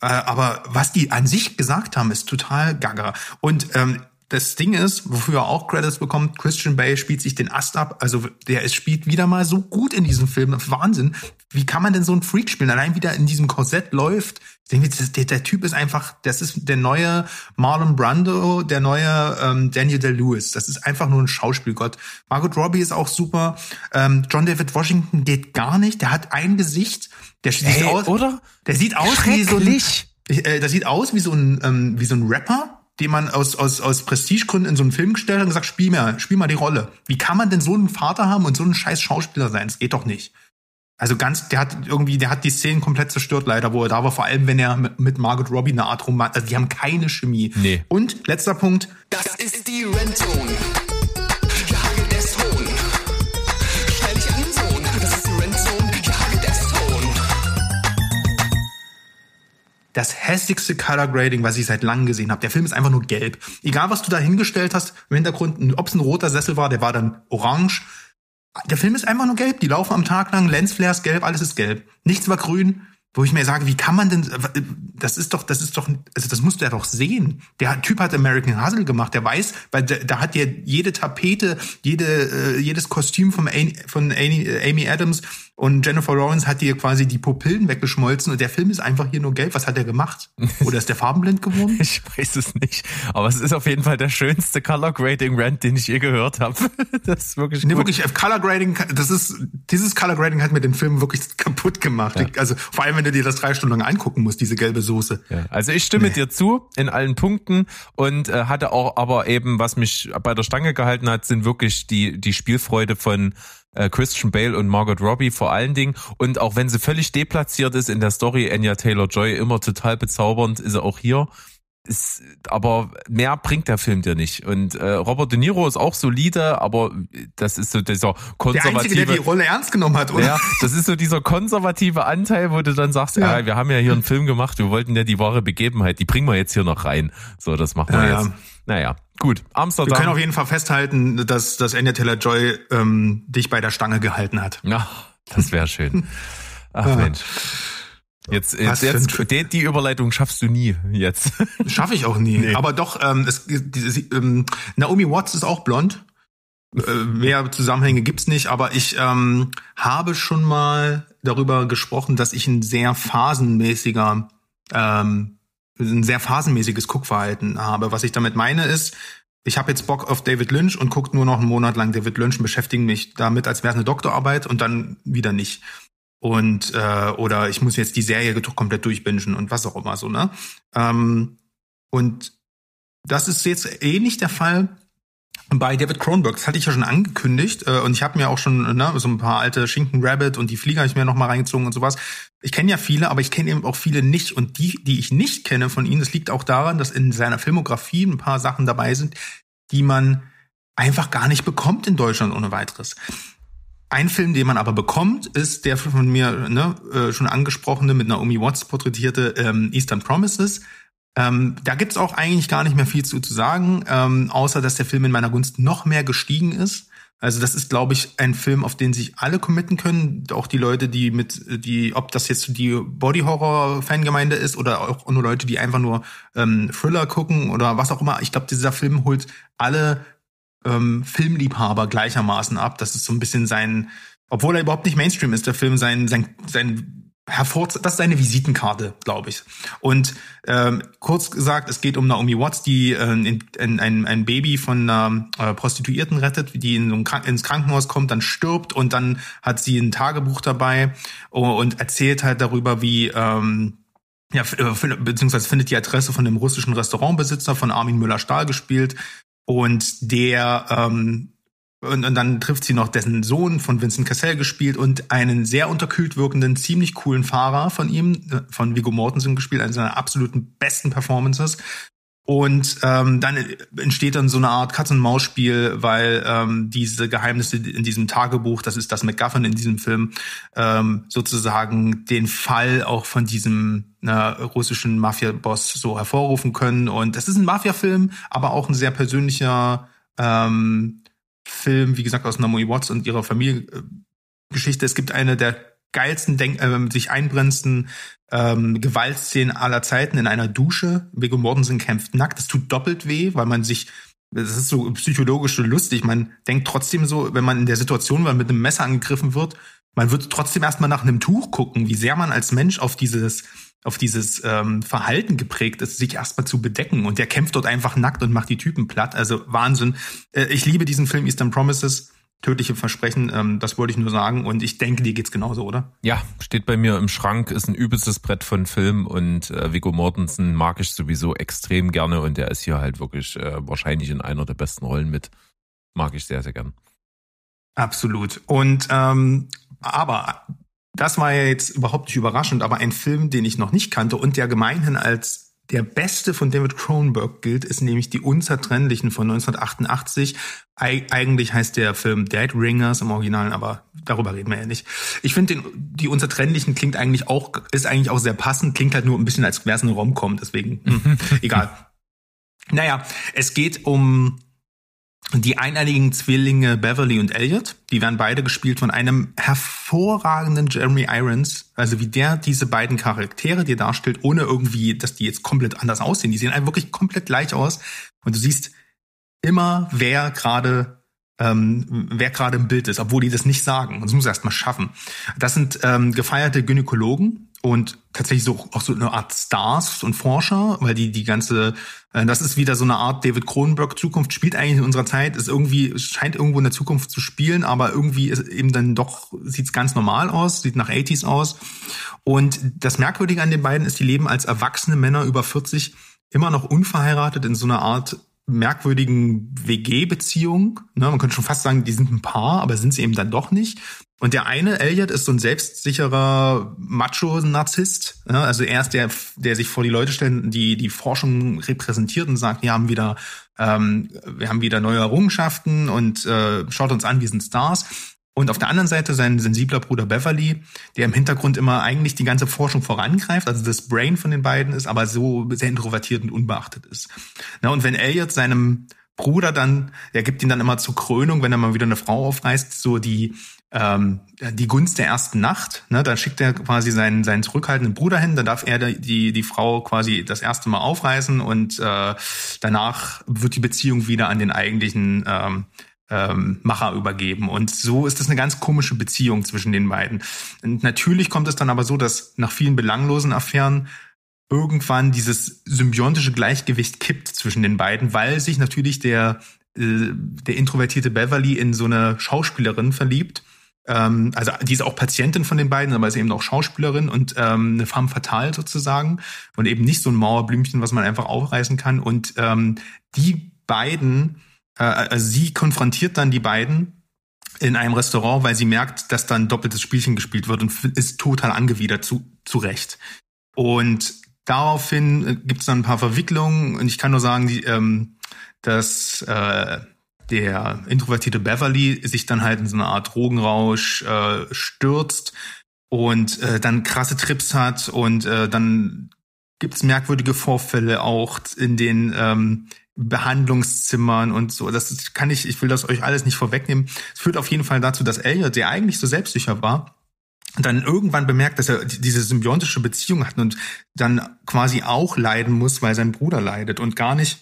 B: Äh, aber was die an sich gesagt haben, ist total gaga. Und ähm, das Ding ist, wofür er auch Credits bekommt, Christian Bale spielt sich den Ast ab. Also der ist, spielt wieder mal so gut in diesem Film. Wahnsinn. wie kann man denn so einen Freak spielen? Allein wieder in diesem Korsett läuft. Denke, der, der Typ ist einfach, das ist der neue Marlon Brando, der neue ähm, Daniel Day-Lewis. Das ist einfach nur ein Schauspielgott. Margot Robbie ist auch super. Ähm, John David Washington geht gar nicht. Der hat ein Gesicht. Der sieht aus,
A: oder?
B: Der sieht aus wie so ein, äh, das sieht aus wie so ein, ähm, wie so ein Rapper, den man aus, aus, aus Prestigegründen in so einen Film gestellt hat und gesagt, spiel mal, spiel mal die Rolle. Wie kann man denn so einen Vater haben und so einen scheiß Schauspieler sein? Das geht doch nicht. Also ganz, der hat irgendwie, der hat die Szenen komplett zerstört, leider, wo er da war, vor allem wenn er mit, Margot Robbie eine Art Roman, also die haben keine Chemie.
A: Nee.
B: Und letzter Punkt,
D: Das ist die Rentzone. Jage des Hohn. Stell dich an den Sohn. Das ist die Hohn.
B: das hässlichste Color Grading, was ich seit langem gesehen habe. Der Film ist einfach nur gelb. Egal, was du da hingestellt hast, im Hintergrund, ob es ein roter Sessel war, der war dann orange. Der Film ist einfach nur gelb. Die laufen am Tag lang, Lensflares gelb, alles ist gelb. Nichts war grün. Wo ich mir sage, wie kann man denn, das ist doch, das ist doch, also das musst du ja doch sehen. Der Typ hat American Hustle gemacht, der weiß, weil da, hat ja jede Tapete, jede, äh, jedes Kostüm von Amy, von Amy Adams und Jennifer Lawrence hat dir quasi die Pupillen weggeschmolzen und der Film ist einfach hier nur gelb. Was hat er gemacht? Oder ist der farbenblind geworden?
A: Ich weiß es nicht. Aber es ist auf jeden Fall der schönste Color Grading Rant, den ich je gehört habe. Das ist wirklich
B: Nee,
A: gut.
B: wirklich, äh, Color Grading, das ist, dieses Color Grading hat mir den Film wirklich kaputt gemacht.
A: Ja.
B: Also, vor allem, wenn du dir das drei Stunden lang angucken musst, diese gelbe Soße.
A: Ja, also ich stimme
B: Nee.
A: dir zu in allen Punkten und äh, hatte auch aber eben, was mich bei der Stange gehalten hat, sind wirklich die, die Spielfreude von äh, Christian Bale und Margot Robbie vor allen Dingen. Und auch wenn sie völlig deplatziert ist in der Story, Anya Taylor-Joy immer total bezaubernd, ist er auch hier. Ist, aber mehr bringt der Film dir nicht. Und äh, Robert De Niro ist auch solide, aber das ist so dieser
B: Der
A: konservative...
B: Einzige, der die Rolle ernst genommen hat, oder?
A: Ja, das ist so dieser konservative Anteil, wo du dann sagst,
B: Ja.
A: ja, wir haben ja hier einen Film gemacht, wir wollten ja die wahre Begebenheit, die bringen wir jetzt hier noch rein. So, das machen wir
B: Ja, ja.
A: jetzt. Naja, gut.
B: Wir
A: Amsterdam.
B: können auf jeden Fall festhalten, dass, dass Anya Taylor-Joy ähm, dich bei der Stange gehalten hat.
A: ja, das wäre schön. Ach Mensch. Jetzt, jetzt, jetzt die, die Überleitung schaffst du nie jetzt.
B: Schaffe ich auch nie. Aber doch, ähm, es, die, ähm, Naomi Watts ist auch blond. Äh, mehr Zusammenhänge gibt's nicht, aber ich ähm, habe schon mal darüber gesprochen, dass ich ein sehr phasenmäßiger, ähm, ein sehr phasenmäßiges Guckverhalten habe. Was ich damit meine ist, ich habe jetzt Bock auf David Lynch und gucke nur noch einen Monat lang David Lynch und beschäftige mich damit, als wäre es eine Doktorarbeit und dann wieder nicht. Und äh, oder ich muss jetzt die Serie komplett durchbingen und was auch immer so, ne? Ähm, und das ist jetzt ähnlich der Fall bei David Cronenberg. Das hatte ich ja schon angekündigt äh, und ich habe mir auch schon ne, so ein paar alte Schinken Rabbit und die Flieger ich mir noch mal reingezogen und sowas. Ich kenne ja viele, aber ich kenne eben auch viele nicht und die, die ich nicht kenne von ihm, das liegt auch daran, dass in seiner Filmografie ein paar Sachen dabei sind, die man einfach gar nicht bekommt in Deutschland ohne weiteres. Ein Film, den man aber bekommt, ist der von mir ne, äh, schon angesprochene, mit Naomi Watts porträtierte ähm, Eastern Promises. Ähm, da gibt's auch eigentlich gar nicht mehr viel zu, zu sagen, ähm, außer dass der Film in meiner Gunst noch mehr gestiegen ist. Also das ist, glaube ich, ein Film, auf den sich alle committen können. Auch die Leute, die mit, die, ob das jetzt die Body-Horror-Fangemeinde ist oder auch nur Leute, die einfach nur ähm, Thriller gucken oder was auch immer. Ich glaube, dieser Film holt alle ähm, Filmliebhaber gleichermaßen ab. Das ist so ein bisschen sein, obwohl er überhaupt nicht Mainstream ist, der Film sein, sein, sein hervor, das ist seine Visitenkarte, glaube ich. Und ähm, kurz gesagt, es geht um Naomi Watts, die äh, in, in, ein, ein Baby von einer äh, Prostituierten rettet, die in so ein ins Krankenhaus kommt, dann stirbt und dann hat sie ein Tagebuch dabei und erzählt halt darüber, wie ähm, ja, äh, beziehungsweise findet die Adresse von dem russischen Restaurantbesitzer von Armin Müller-Stahl gespielt und der ähm, und, und dann trifft sie noch dessen Sohn von Vincent Cassell gespielt und einen sehr unterkühlt wirkenden, ziemlich coolen Fahrer von ihm, äh, von Viggo Mortensen gespielt, eine seiner absoluten besten Performances. Und ähm, dann entsteht dann so eine Art Katz-und-Maus-Spiel, weil ähm, diese Geheimnisse in diesem Tagebuch, das ist das MacGuffin in diesem Film, ähm, sozusagen den Fall auch von diesem äh, russischen Mafia-Boss so hervorrufen können. Und das ist ein Mafia-Film, aber auch ein sehr persönlicher ähm, Film, wie gesagt, aus Naomi Watts und ihrer Familie äh. Es gibt eine der geilsten, denk äh, sich einbrennendsten ähm, Gewaltszenen aller Zeiten in einer Dusche. Viggo Mortensen kämpft nackt. Das tut doppelt weh, weil man sich das ist so psychologisch so lustig. Man denkt trotzdem so, wenn man in der Situation war, mit einem Messer angegriffen wird, man wird trotzdem erstmal nach einem Tuch gucken, wie sehr man als Mensch auf dieses auf dieses ähm, Verhalten geprägt ist, sich erstmal zu bedecken. Und der kämpft dort einfach nackt und macht die Typen platt. Also Wahnsinn. Äh, ich liebe diesen Film Eastern Promises. Tödliche Versprechen, ähm, das wollte ich nur sagen. Und ich denke, dir geht's genauso, oder?
A: Ja, steht bei mir im Schrank, ist ein übelstes Brett von Film und äh, Viggo Mortensen mag ich sowieso extrem gerne und der ist hier halt wirklich äh, wahrscheinlich in einer der besten Rollen mit. Mag ich sehr, sehr gern.
B: Absolut. Und ähm, aber das war ja jetzt überhaupt nicht überraschend, aber ein Film, den ich noch nicht kannte und der gemeinhin als der beste von David Cronenberg gilt, ist nämlich Die Unzertrennlichen von 1988. Eig eigentlich heißt der Film Dead Ringers im Original, aber darüber reden wir ja nicht. Ich finde, Die Unzertrennlichen klingt eigentlich auch, ist eigentlich auch sehr passend, klingt halt nur ein bisschen, als wäre es eine Rom-Com, deswegen, hm, egal. Naja, es geht um die eineiigen Zwillinge Beverly und Elliot, die werden beide gespielt von einem hervorragenden Jeremy Irons. Also wie der diese beiden Charaktere dir darstellt, ohne irgendwie, dass die jetzt komplett anders aussehen. Die sehen einfach wirklich komplett gleich aus. Und du siehst immer, wer gerade ähm, wer gerade im Bild ist, obwohl die das nicht sagen. Das muss er erst mal schaffen. Das sind ähm, gefeierte Gynäkologen, und tatsächlich so auch so eine Art Stars und Forscher, weil die die ganze äh, das ist wieder so eine Art David Cronenberg Zukunft spielt eigentlich in unserer Zeit, ist irgendwie scheint irgendwo in der Zukunft zu spielen, aber irgendwie ist eben dann doch sieht's ganz normal aus, sieht nach 80s aus. Und das merkwürdige an den beiden ist, die leben als erwachsene Männer über 40 immer noch unverheiratet in so einer Art merkwürdigen WG-Beziehung. Ne, man könnte schon fast sagen, die sind ein Paar, aber sind sie eben dann doch nicht. Und der eine, Elliot, ist so ein selbstsicherer Macho-Narzisst. Ja, also er ist der, der sich vor die Leute stellt, die die Forschung repräsentiert und sagt, wir haben wieder, ähm, wir haben wieder neue Errungenschaften und äh, schaut uns an, wir sind Stars. Und auf der anderen Seite sein sensibler Bruder Beverly, der im Hintergrund immer eigentlich die ganze Forschung vorangreift, also das Brain von den beiden ist, aber so sehr introvertiert und unbeachtet ist. Na, und wenn Elliot seinem Bruder dann, der gibt ihn dann immer zur Krönung, wenn er mal wieder eine Frau aufreißt, so die ähm, die Gunst der ersten Nacht. Ne? Dann schickt er quasi seinen, seinen zurückhaltenden Bruder hin, dann darf er die, die Frau quasi das erste Mal aufreißen und äh, danach wird die Beziehung wieder an den eigentlichen ähm, ähm, Macher übergeben. Und so ist das eine ganz komische Beziehung zwischen den beiden. Und natürlich kommt es dann aber so, dass nach vielen belanglosen Affären irgendwann dieses symbiontische Gleichgewicht kippt zwischen den beiden, weil sich natürlich der, äh, der introvertierte Beverly in so eine Schauspielerin verliebt ähm, also die ist auch Patientin von den beiden, aber ist eben auch Schauspielerin und ähm, eine femme fatale sozusagen und eben nicht so ein Mauerblümchen, was man einfach aufreißen kann. Und ähm, die beiden, äh, also sie konfrontiert dann die beiden in einem Restaurant, weil sie merkt, dass dann ein doppeltes Spielchen gespielt wird und ist total angewidert zu, zu Recht. Und daraufhin äh, gibt es dann ein paar Verwicklungen und ich kann nur sagen, die, ähm, dass äh, der introvertierte Beverly sich dann halt in so eine Art Drogenrausch äh, stürzt und äh, dann krasse Trips hat und äh, dann gibt's merkwürdige Vorfälle auch in den ähm, Behandlungszimmern und so. Das kann ich, ich will das euch alles nicht vorwegnehmen. Es führt auf jeden Fall dazu, dass Elliot, der eigentlich so selbstsicher war, dann irgendwann bemerkt, dass er diese symbiontische Beziehung hat und dann quasi auch leiden muss, weil sein Bruder leidet und gar nicht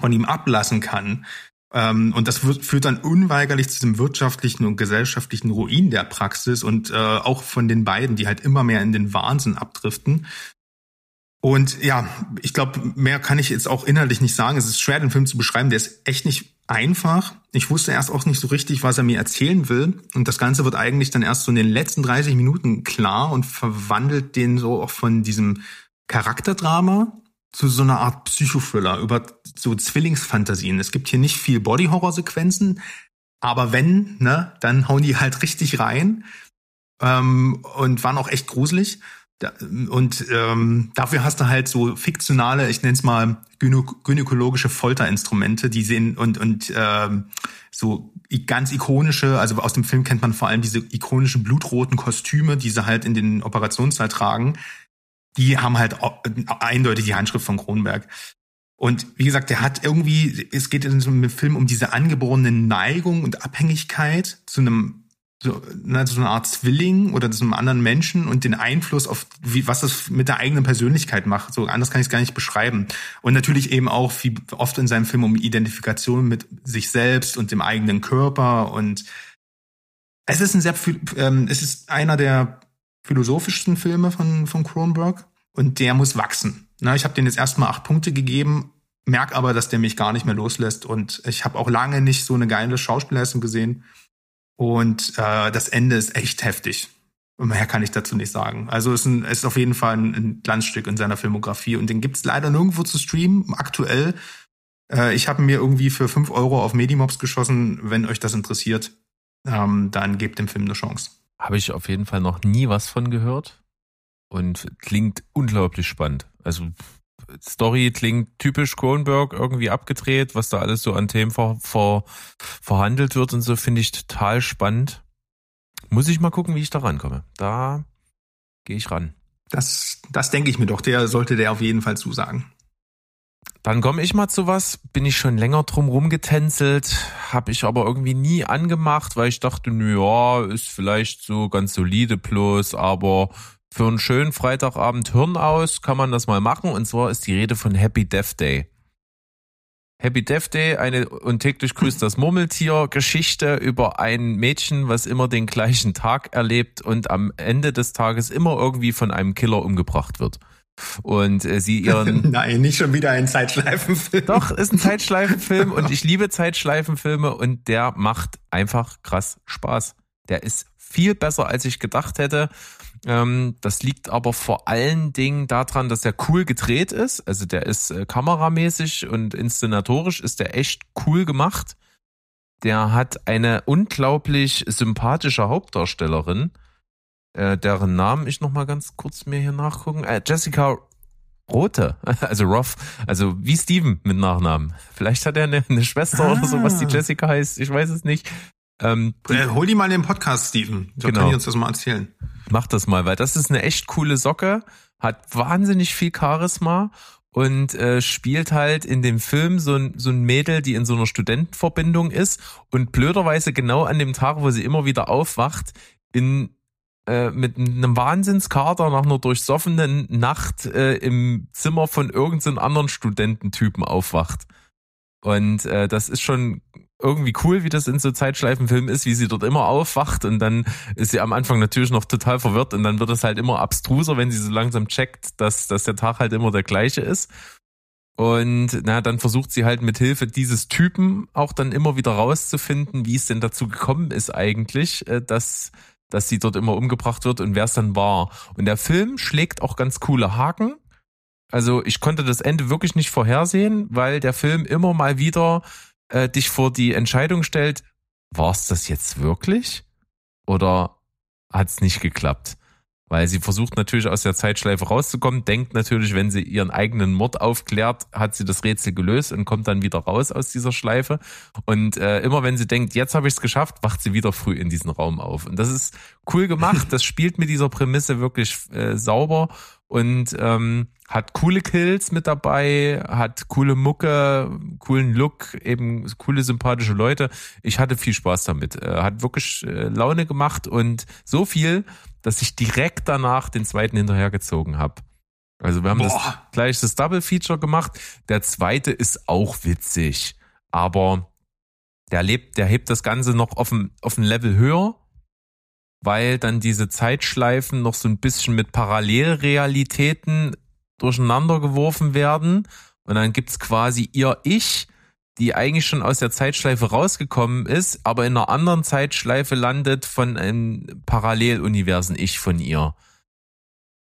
B: von ihm ablassen kann. Ähm, und das führt dann unweigerlich zu diesem wirtschaftlichen und gesellschaftlichen Ruin der Praxis und äh, auch von den beiden, die halt immer mehr in den Wahnsinn abdriften. Und ja, ich glaube, mehr kann ich jetzt auch inhaltlich nicht sagen. Es ist schwer, den Film zu beschreiben. Der ist echt nicht einfach. Ich wusste erst auch nicht so richtig, was er mir erzählen will. Und das Ganze wird eigentlich dann erst so in den letzten 30 Minuten klar und verwandelt den so auch von diesem Charakterdrama zu so einer Art Psychothriller über so Zwillingsfantasien. Es gibt hier nicht viel Body-Horror-Sequenzen, aber wenn, ne, dann hauen die halt richtig rein ähm, und waren auch echt gruselig. Und ähm, dafür hast du halt so fiktionale, ich nenne es mal gynä gynäkologische Folterinstrumente, die sehen und und ähm, so ganz ikonische, also aus dem Film kennt man vor allem diese ikonischen blutroten Kostüme, die sie halt in den Operationssaal tragen, die haben halt eindeutig die Handschrift von Kronberg. Und wie gesagt, der hat irgendwie, es geht in so einem Film um diese angeborene Neigung und Abhängigkeit zu einem so, ne, so eine Art Zwilling oder zu einem anderen Menschen und den Einfluss auf wie, was das mit der eigenen Persönlichkeit macht. So anders kann ich es gar nicht beschreiben. Und natürlich eben auch wie oft in seinem Film um Identifikation mit sich selbst und dem eigenen Körper und Es ist ein sehr, ähm, es ist einer der philosophischsten Filme von, von Cronenberg und der muss wachsen. Na, ich habe den jetzt erstmal acht Punkte gegeben, merk aber, dass der mich gar nicht mehr loslässt und ich habe auch lange nicht so eine geile Schauspielleistung gesehen und äh, das Ende ist echt heftig. Und mehr kann ich dazu nicht sagen. Also es ist, ist auf jeden Fall ein, ein Glanzstück in seiner Filmografie und den gibt's leider nirgendwo zu streamen, aktuell. Äh, ich habe mir irgendwie für fünf Euro auf Medimobs geschossen. Wenn euch das interessiert, ähm, dann gebt dem Film eine Chance.
A: Habe ich auf jeden Fall noch nie was von gehört und klingt unglaublich spannend. Also Story klingt typisch Cronenberg irgendwie abgedreht, was da alles so an Themen ver, ver, verhandelt wird und so finde ich total spannend. Muss ich mal gucken, wie ich da rankomme. Da gehe ich ran.
B: Das, das denke ich mir doch. Der sollte der auf jeden Fall zusagen.
A: Dann komme ich mal zu was, bin ich schon länger drum rumgetänzelt, habe ich aber irgendwie nie angemacht, weil ich dachte, ja, ist vielleicht so ganz solide plus, aber für einen schönen Freitagabend Hirn aus kann man das mal machen. Und zwar ist die Rede von Happy Death Day. Happy Death Day, eine und täglich grüßt das Murmeltier Geschichte über ein Mädchen, was immer den gleichen Tag erlebt und am Ende des Tages immer irgendwie von einem Killer umgebracht wird. Und äh, sie ihren.
B: Nein, nicht schon wieder ein Zeitschleifenfilm.
A: Doch, ist ein Zeitschleifenfilm und ich liebe Zeitschleifenfilme und der macht einfach krass Spaß. Der ist viel besser, als ich gedacht hätte. Ähm, das liegt aber vor allen Dingen daran, dass er cool gedreht ist. Also der ist äh, kameramäßig und inszenatorisch ist der echt cool gemacht. Der hat eine unglaublich sympathische Hauptdarstellerin, äh, deren Namen ich noch mal ganz kurz mir hier nachgucken. Äh, Jessica Rote, also Roth, also wie Steven mit Nachnamen. Vielleicht hat er eine, eine Schwester ah. oder so, was die Jessica heißt, ich weiß es nicht.
B: Ähm, die, äh, hol die mal in den Podcast, Steven. So genau. kann ich uns das mal erzählen.
A: Mach das mal, weil das ist eine echt coole Socke, hat wahnsinnig viel Charisma und äh, spielt halt in dem Film so ein, so ein Mädel, die in so einer Studentenverbindung ist und blöderweise genau an dem Tag, wo sie immer wieder aufwacht, in äh, mit einem Wahnsinnskater nach einer durchsoffenen Nacht äh, im Zimmer von irgendeinem anderen Studententypen aufwacht. Und äh, das ist schon irgendwie cool, wie das in so Zeitschleifenfilmen ist, wie sie dort immer aufwacht und dann ist sie am Anfang natürlich noch total verwirrt und dann wird es halt immer abstruser, wenn sie so langsam checkt, dass, dass der Tag halt immer der gleiche ist. Und na, dann versucht sie halt mit Hilfe dieses Typen auch dann immer wieder rauszufinden, wie es denn dazu gekommen ist eigentlich, äh, dass, dass sie dort immer umgebracht wird und wer es dann war. Und der Film schlägt auch ganz coole Haken. Also ich konnte das Ende wirklich nicht vorhersehen, weil der Film immer mal wieder äh, dich vor die Entscheidung stellt, war es das jetzt wirklich? Oder hat es nicht geklappt? Weil sie versucht natürlich aus der Zeitschleife rauszukommen, denkt natürlich, wenn sie ihren eigenen Mord aufklärt, hat sie das Rätsel gelöst und kommt dann wieder raus aus dieser Schleife. Und äh, immer wenn sie denkt, jetzt habe ich es geschafft, wacht sie wieder früh in diesen Raum auf. Und das ist cool gemacht. Das spielt mit dieser Prämisse wirklich äh, sauber und ähm, hat coole Kills mit dabei, hat coole Mucke, coolen Look, eben coole sympathische Leute. Ich hatte viel Spaß damit. Äh, hat wirklich äh, Laune gemacht und so viel, dass ich direkt danach den zweiten hinterhergezogen habe. Also wir haben Boah. das gleich das Double Feature gemacht. Der zweite ist auch witzig, aber der lebt, der hebt das Ganze noch auf ein, auf ein Level höher weil dann diese Zeitschleifen noch so ein bisschen mit Parallelrealitäten durcheinander geworfen werden. Und dann gibt's quasi ihr Ich, die eigentlich schon aus der Zeitschleife rausgekommen ist, aber in einer anderen Zeitschleife landet von einem Paralleluniversen-Ich von ihr.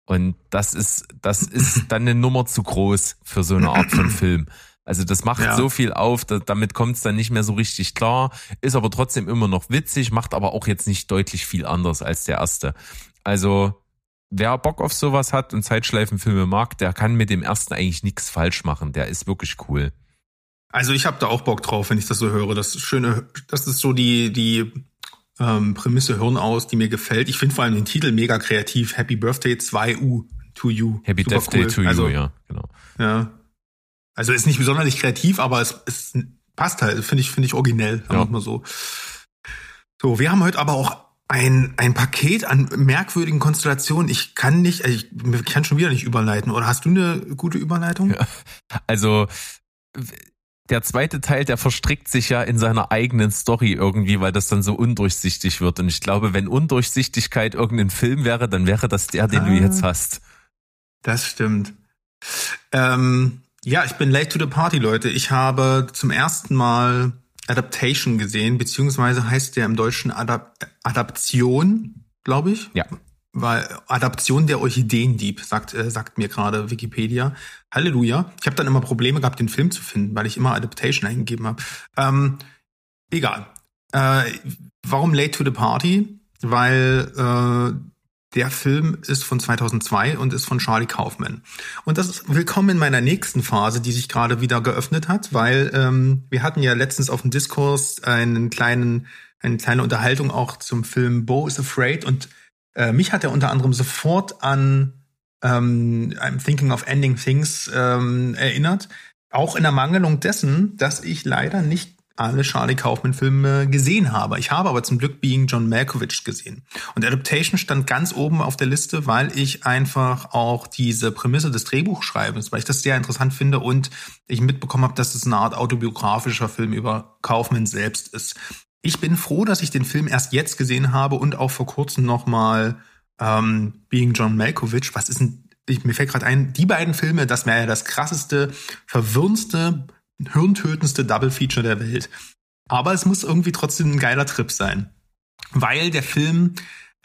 A: Und das ist, das ist dann eine Nummer zu groß für so eine Art von Film. Also das macht ja. so viel auf, da, damit kommt es dann nicht mehr so richtig klar, ist aber trotzdem immer noch witzig, macht aber auch jetzt nicht deutlich viel anders als der erste. Also wer Bock auf sowas hat und Zeitschleifenfilme mag, der kann mit dem ersten eigentlich nichts falsch machen. Der ist wirklich cool.
B: Also ich habe da auch Bock drauf, wenn ich das so höre. Das schöne, das ist so die die ähm, Prämisse Hirn aus, die mir gefällt. Ich finde vor allem den Titel mega kreativ. Happy Birthday 2U to You.
A: Happy Super Death cool. Day to You, also, ja, genau.
B: Ja, also ist nicht besonders kreativ, aber es, es passt halt, finde ich, finde ich originell, sagen ja. wir mal so. So, wir haben heute aber auch ein, ein Paket an merkwürdigen Konstellationen. Ich kann nicht, ich, ich kann schon wieder nicht überleiten. Oder hast du eine gute Überleitung? Ja,
A: also der zweite Teil, der verstrickt sich ja in seiner eigenen Story irgendwie, weil das dann so undurchsichtig wird. Und ich glaube, wenn Undurchsichtigkeit irgendein Film wäre, dann wäre das der, den
B: Ah.
A: du jetzt hast.
B: Das stimmt. Ähm, ja, ich bin late to the party, Leute. Ich habe zum ersten Mal Adaptation gesehen, beziehungsweise heißt der im Deutschen Adap Adaption, glaube ich.
A: Ja.
B: Weil Adaption der Orchideendieb, sagt, äh, sagt mir gerade Wikipedia. Halleluja. Ich habe dann immer Probleme gehabt, den Film zu finden, weil ich immer Adaptation eingegeben habe. Ähm, egal. Äh, warum Late to the Party? Weil äh, der Film ist von 2002 und ist von Charlie Kaufman. Und das ist willkommen in meiner nächsten Phase, die sich gerade wieder geöffnet hat, weil ähm, wir hatten ja letztens auf dem Diskurs einen kleinen, eine kleine Unterhaltung auch zum Film Bo is Afraid und äh, mich hat er unter anderem sofort an ähm, I'm Thinking of Ending Things ähm, erinnert. Auch in der Mangelung dessen, dass ich leider nicht alle Charlie Kaufman-Filme gesehen habe. Ich habe aber zum Glück Being John Malkovich gesehen. Und Adaptation stand ganz oben auf der Liste, weil ich einfach auch diese Prämisse des Drehbuchschreibens, weil ich das sehr interessant finde und ich mitbekommen habe, dass es eine Art autobiografischer Film über Kaufman selbst ist. Ich bin froh, dass ich den Film erst jetzt gesehen habe und auch vor kurzem noch mal ähm, Being John Malkovich. Was ist denn, ich, mir fällt gerade ein, die beiden Filme, das wäre ja das krasseste, verwirrendste, hirntötendste Double Feature der Welt. Aber es muss irgendwie trotzdem ein geiler Trip sein. Weil der Film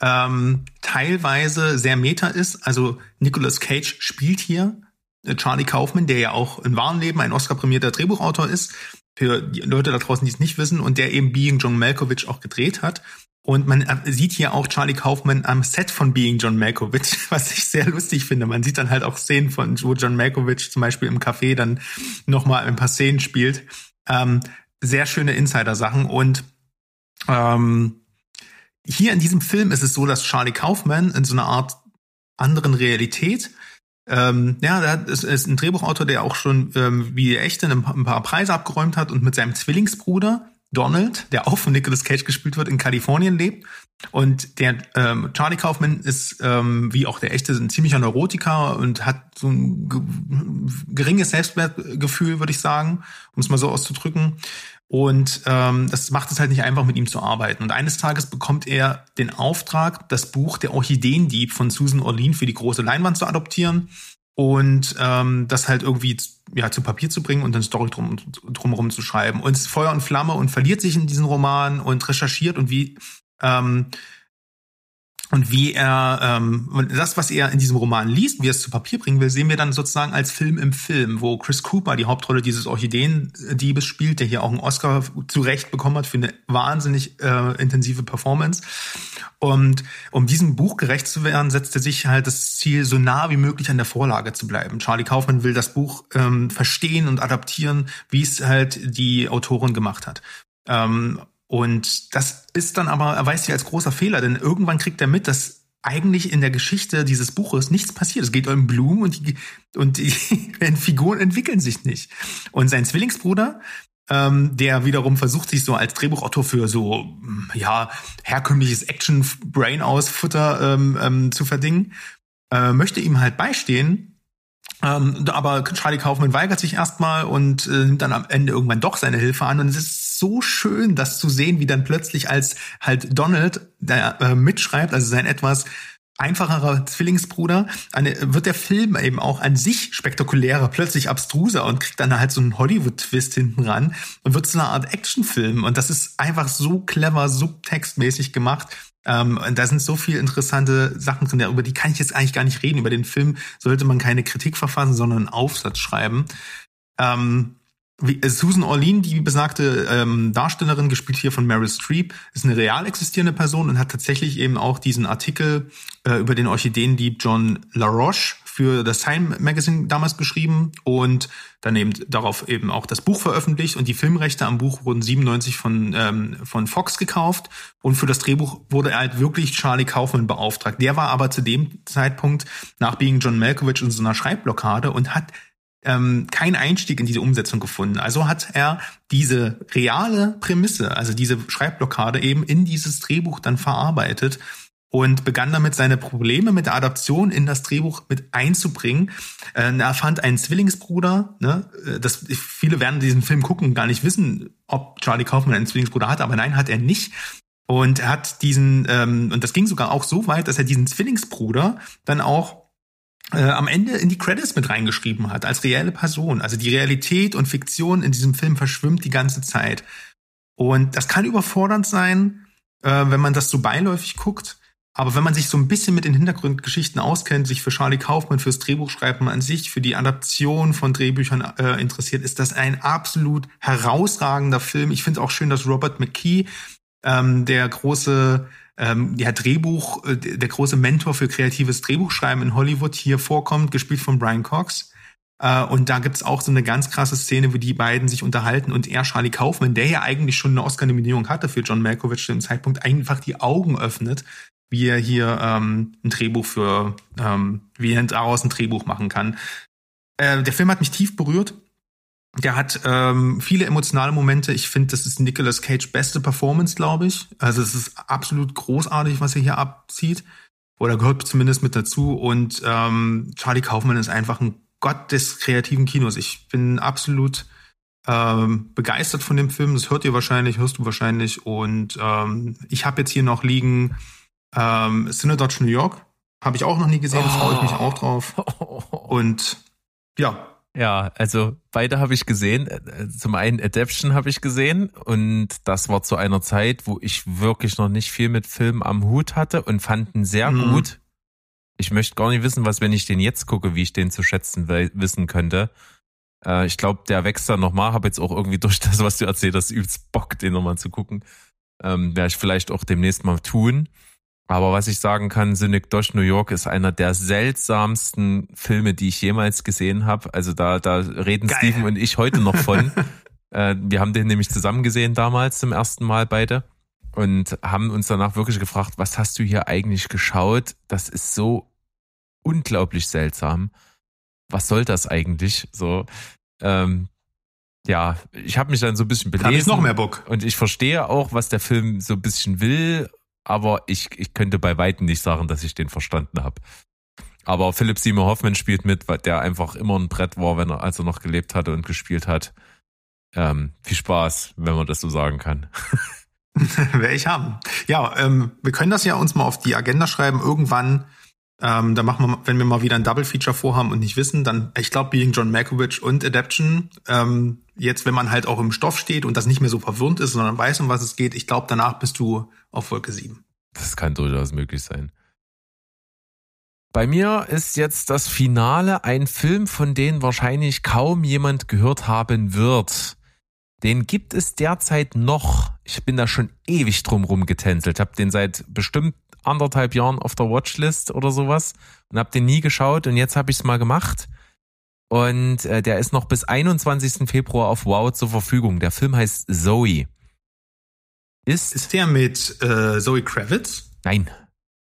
B: ähm, teilweise sehr meta ist. Also Nicolas Cage spielt hier äh, Charlie Kaufman, der ja auch im wahren Leben ein Oscar-prämierter Drehbuchautor ist. Für die Leute da draußen, die es nicht wissen, und der eben Being John Malkovich auch gedreht hat. Und man äh, sieht hier auch Charlie Kaufman am Set von Being John Malkovich, was ich sehr lustig finde. Man sieht dann halt auch Szenen von, wo John Malkovich zum Beispiel im Café dann nochmal ein paar Szenen spielt. Ähm, sehr schöne Insider-Sachen. Und ähm, hier in diesem Film ist es so, dass Charlie Kaufman in so einer Art anderen Realität ähm, ja, der ist, ist ein Drehbuchautor, der auch schon ähm, wie der echte ein paar, Preise abgeräumt hat und mit seinem Zwillingsbruder Donald, der auch von Nicolas Cage gespielt wird, in Kalifornien lebt. Und der ähm, Charlie Kaufman ist ähm, wie auch der echte ein ziemlicher Neurotiker und hat so ein ge geringes Selbstwertgefühl, würde ich sagen, um es mal so auszudrücken. Und ähm, das macht es halt nicht einfach, mit ihm zu arbeiten. Und eines Tages bekommt er den Auftrag, das Buch Der Orchideendieb von Susan Orlean für die große Leinwand zu adoptieren und ähm, das halt irgendwie ja, zu Papier zu bringen und eine Story drum, drumherum zu schreiben. Und es ist Feuer und Flamme und verliert sich in diesen Roman und recherchiert und wie ähm, und wie er ähm, und das, was er in diesem Roman liest, wie er es zu Papier bringen will, sehen wir dann sozusagen als Film im Film, wo Chris Cooper die Hauptrolle dieses Orchideendiebes spielt, der hier auch einen Oscar zu Recht bekommen hat für eine wahnsinnig äh, intensive Performance. Und um diesem Buch gerecht zu werden, setzt er sich halt das Ziel, so nah wie möglich an der Vorlage zu bleiben. Charlie Kaufman will das Buch ähm, verstehen und adaptieren, wie es halt die Autorin gemacht hat. Ähm, und das ist dann aber, erweist sich als großer Fehler, denn irgendwann kriegt er mit, dass eigentlich in der Geschichte dieses Buches nichts passiert. Es geht um Blumen und die, und die Figuren entwickeln sich nicht. Und sein Zwillingsbruder, ähm, der wiederum versucht, sich so als Drehbuchautor für so, ja, herkömmliches Action-Brain-Aus-Futter ähm, ähm, zu verdingen, äh, möchte ihm halt beistehen, ähm, aber Charlie Kaufman weigert sich erstmal und äh, nimmt dann am Ende irgendwann doch seine Hilfe an. Und es ist so schön, das zu sehen, wie dann plötzlich als halt Donald, der äh, mitschreibt, also sein etwas einfacherer Zwillingsbruder, eine, wird der Film eben auch an sich spektakulärer, plötzlich abstruser und kriegt dann halt so einen Hollywood-Twist hinten ran und wird zu einer Art Actionfilm. Und das ist einfach so clever, subtextmäßig gemacht. Ähm, da sind so viele interessante Sachen drin, über die kann ich jetzt eigentlich gar nicht reden. Über den Film sollte man keine Kritik verfassen, sondern einen Aufsatz schreiben. Ähm, Susan Orlean, die besagte ähm, Darstellerin, gespielt hier von Meryl Streep, ist eine real existierende Person und hat tatsächlich eben auch diesen Artikel äh, über den Orchideendieb John LaRoche für das Time Magazine damals geschrieben und dann eben darauf eben auch das Buch veröffentlicht und die Filmrechte am Buch wurden 97 von ähm, von Fox gekauft und für das Drehbuch wurde er halt wirklich Charlie Kaufman beauftragt. Der war aber zu dem Zeitpunkt nach Being John Malkovich in so einer Schreibblockade und hat ähm, keinen Einstieg in diese Umsetzung gefunden. Also hat er diese reale Prämisse, also diese Schreibblockade eben in dieses Drehbuch dann verarbeitet und begann damit seine Probleme mit der Adaption in das Drehbuch mit einzubringen. Äh, er fand einen Zwillingsbruder. Ne? Äh, das, viele werden diesen Film gucken gar nicht wissen, ob Charlie Kaufman einen Zwillingsbruder hat, aber nein, hat er nicht. Und er hat diesen, ähm, und das ging sogar auch so weit, dass er diesen Zwillingsbruder dann auch äh, am Ende in die Credits mit reingeschrieben hat, als reelle Person. Also die Realität und Fiktion in diesem Film verschwimmt die ganze Zeit. Und das kann überfordernd sein, äh, wenn man das so beiläufig guckt. Aber wenn man sich so ein bisschen mit den Hintergrundgeschichten auskennt, sich für Charlie Kaufmann, fürs Drehbuchschreiben an sich, für die Adaption von Drehbüchern äh, interessiert, ist das ein absolut herausragender Film. Ich finde auch schön, dass Robert McKee, ähm, der große ähm, ja, Drehbuch, äh, der große Mentor für kreatives Drehbuchschreiben in Hollywood hier vorkommt, gespielt von Brian Cox. Äh, und da gibt's auch so eine ganz krasse Szene, wo die beiden sich unterhalten und er, Charlie Kaufman, der ja eigentlich schon eine Oscar-Nominierung hatte für John Malkovich zu dem Zeitpunkt, einfach die Augen öffnet wie er hier ähm, ein Drehbuch für, ähm, wie er daraus ein Drehbuch machen kann. Äh, der Film hat mich tief berührt. Der hat ähm, viele emotionale Momente. Ich finde, das ist Nicolas Cage beste Performance, glaube ich. Also es ist absolut großartig, was er hier abzieht. Oder gehört zumindest mit dazu. Und ähm, Charlie Kaufman ist einfach ein Gott des kreativen Kinos. Ich bin absolut ähm, begeistert von dem Film. Das hört ihr wahrscheinlich, hörst du wahrscheinlich. Und ähm, ich habe jetzt hier noch liegen ähm, Synodage New York habe ich auch noch nie gesehen, oh. freue ich mich auch drauf. Und ja.
A: Ja, also beide habe ich gesehen. Äh, zum einen Adaption habe ich gesehen und das war zu einer Zeit, wo ich wirklich noch nicht viel mit Filmen am Hut hatte und fand ihn sehr mhm. gut. Ich möchte gar nicht wissen, was, wenn ich den jetzt gucke, wie ich den zu schätzen wissen könnte. Äh, ich glaube, der wächst dann nochmal. Habe jetzt auch irgendwie durch das, was du erzählt hast, übelst Bock, den nochmal zu gucken. Ähm, Werde ich vielleicht auch demnächst mal tun. Aber was ich sagen kann, Cynic Dosh New York ist einer der seltsamsten Filme, die ich jemals gesehen habe. Also da, da reden Geil. Steven und ich heute noch von. äh, wir haben den nämlich zusammen gesehen damals zum ersten Mal beide und haben uns danach wirklich gefragt, was hast du hier eigentlich geschaut? Das ist so unglaublich seltsam. Was soll das eigentlich? So, ähm, ja, ich habe mich dann so ein bisschen belesen. Hab
B: ich noch mehr Bock.
A: Und ich verstehe auch, was der Film so ein bisschen will aber ich, ich könnte bei Weitem nicht sagen, dass ich den verstanden habe. Aber Philipp Seymour Hoffman spielt mit, weil der einfach immer ein Brett war, wenn er, als er noch gelebt hatte und gespielt hat. Ähm, viel Spaß, wenn man das so sagen kann.
B: Werde ich haben. Ja, ähm, wir können das ja uns mal auf die Agenda schreiben. Irgendwann, ähm, da machen wir, wenn wir mal wieder ein Double Feature vorhaben und nicht wissen, dann, ich glaube, Being John Malkovich und Adaption, ähm, jetzt, wenn man halt auch im Stoff steht und das nicht mehr so verwirrend ist, sondern weiß, um was es geht, ich glaube, danach bist du auf Wolke 7.
A: Das kann durchaus möglich sein. Bei mir ist jetzt das Finale ein Film, von dem wahrscheinlich kaum jemand gehört haben wird. Den gibt es derzeit noch. Ich bin da schon ewig drum getänzelt. Hab den seit bestimmt anderthalb Jahren auf der Watchlist oder sowas und hab den nie geschaut und jetzt habe ich es mal gemacht. Und äh, der ist noch bis 21. Februar auf Wow zur Verfügung. Der Film heißt Zoe.
B: Ist, ist der mit äh, Zoe Kravitz?
A: Nein.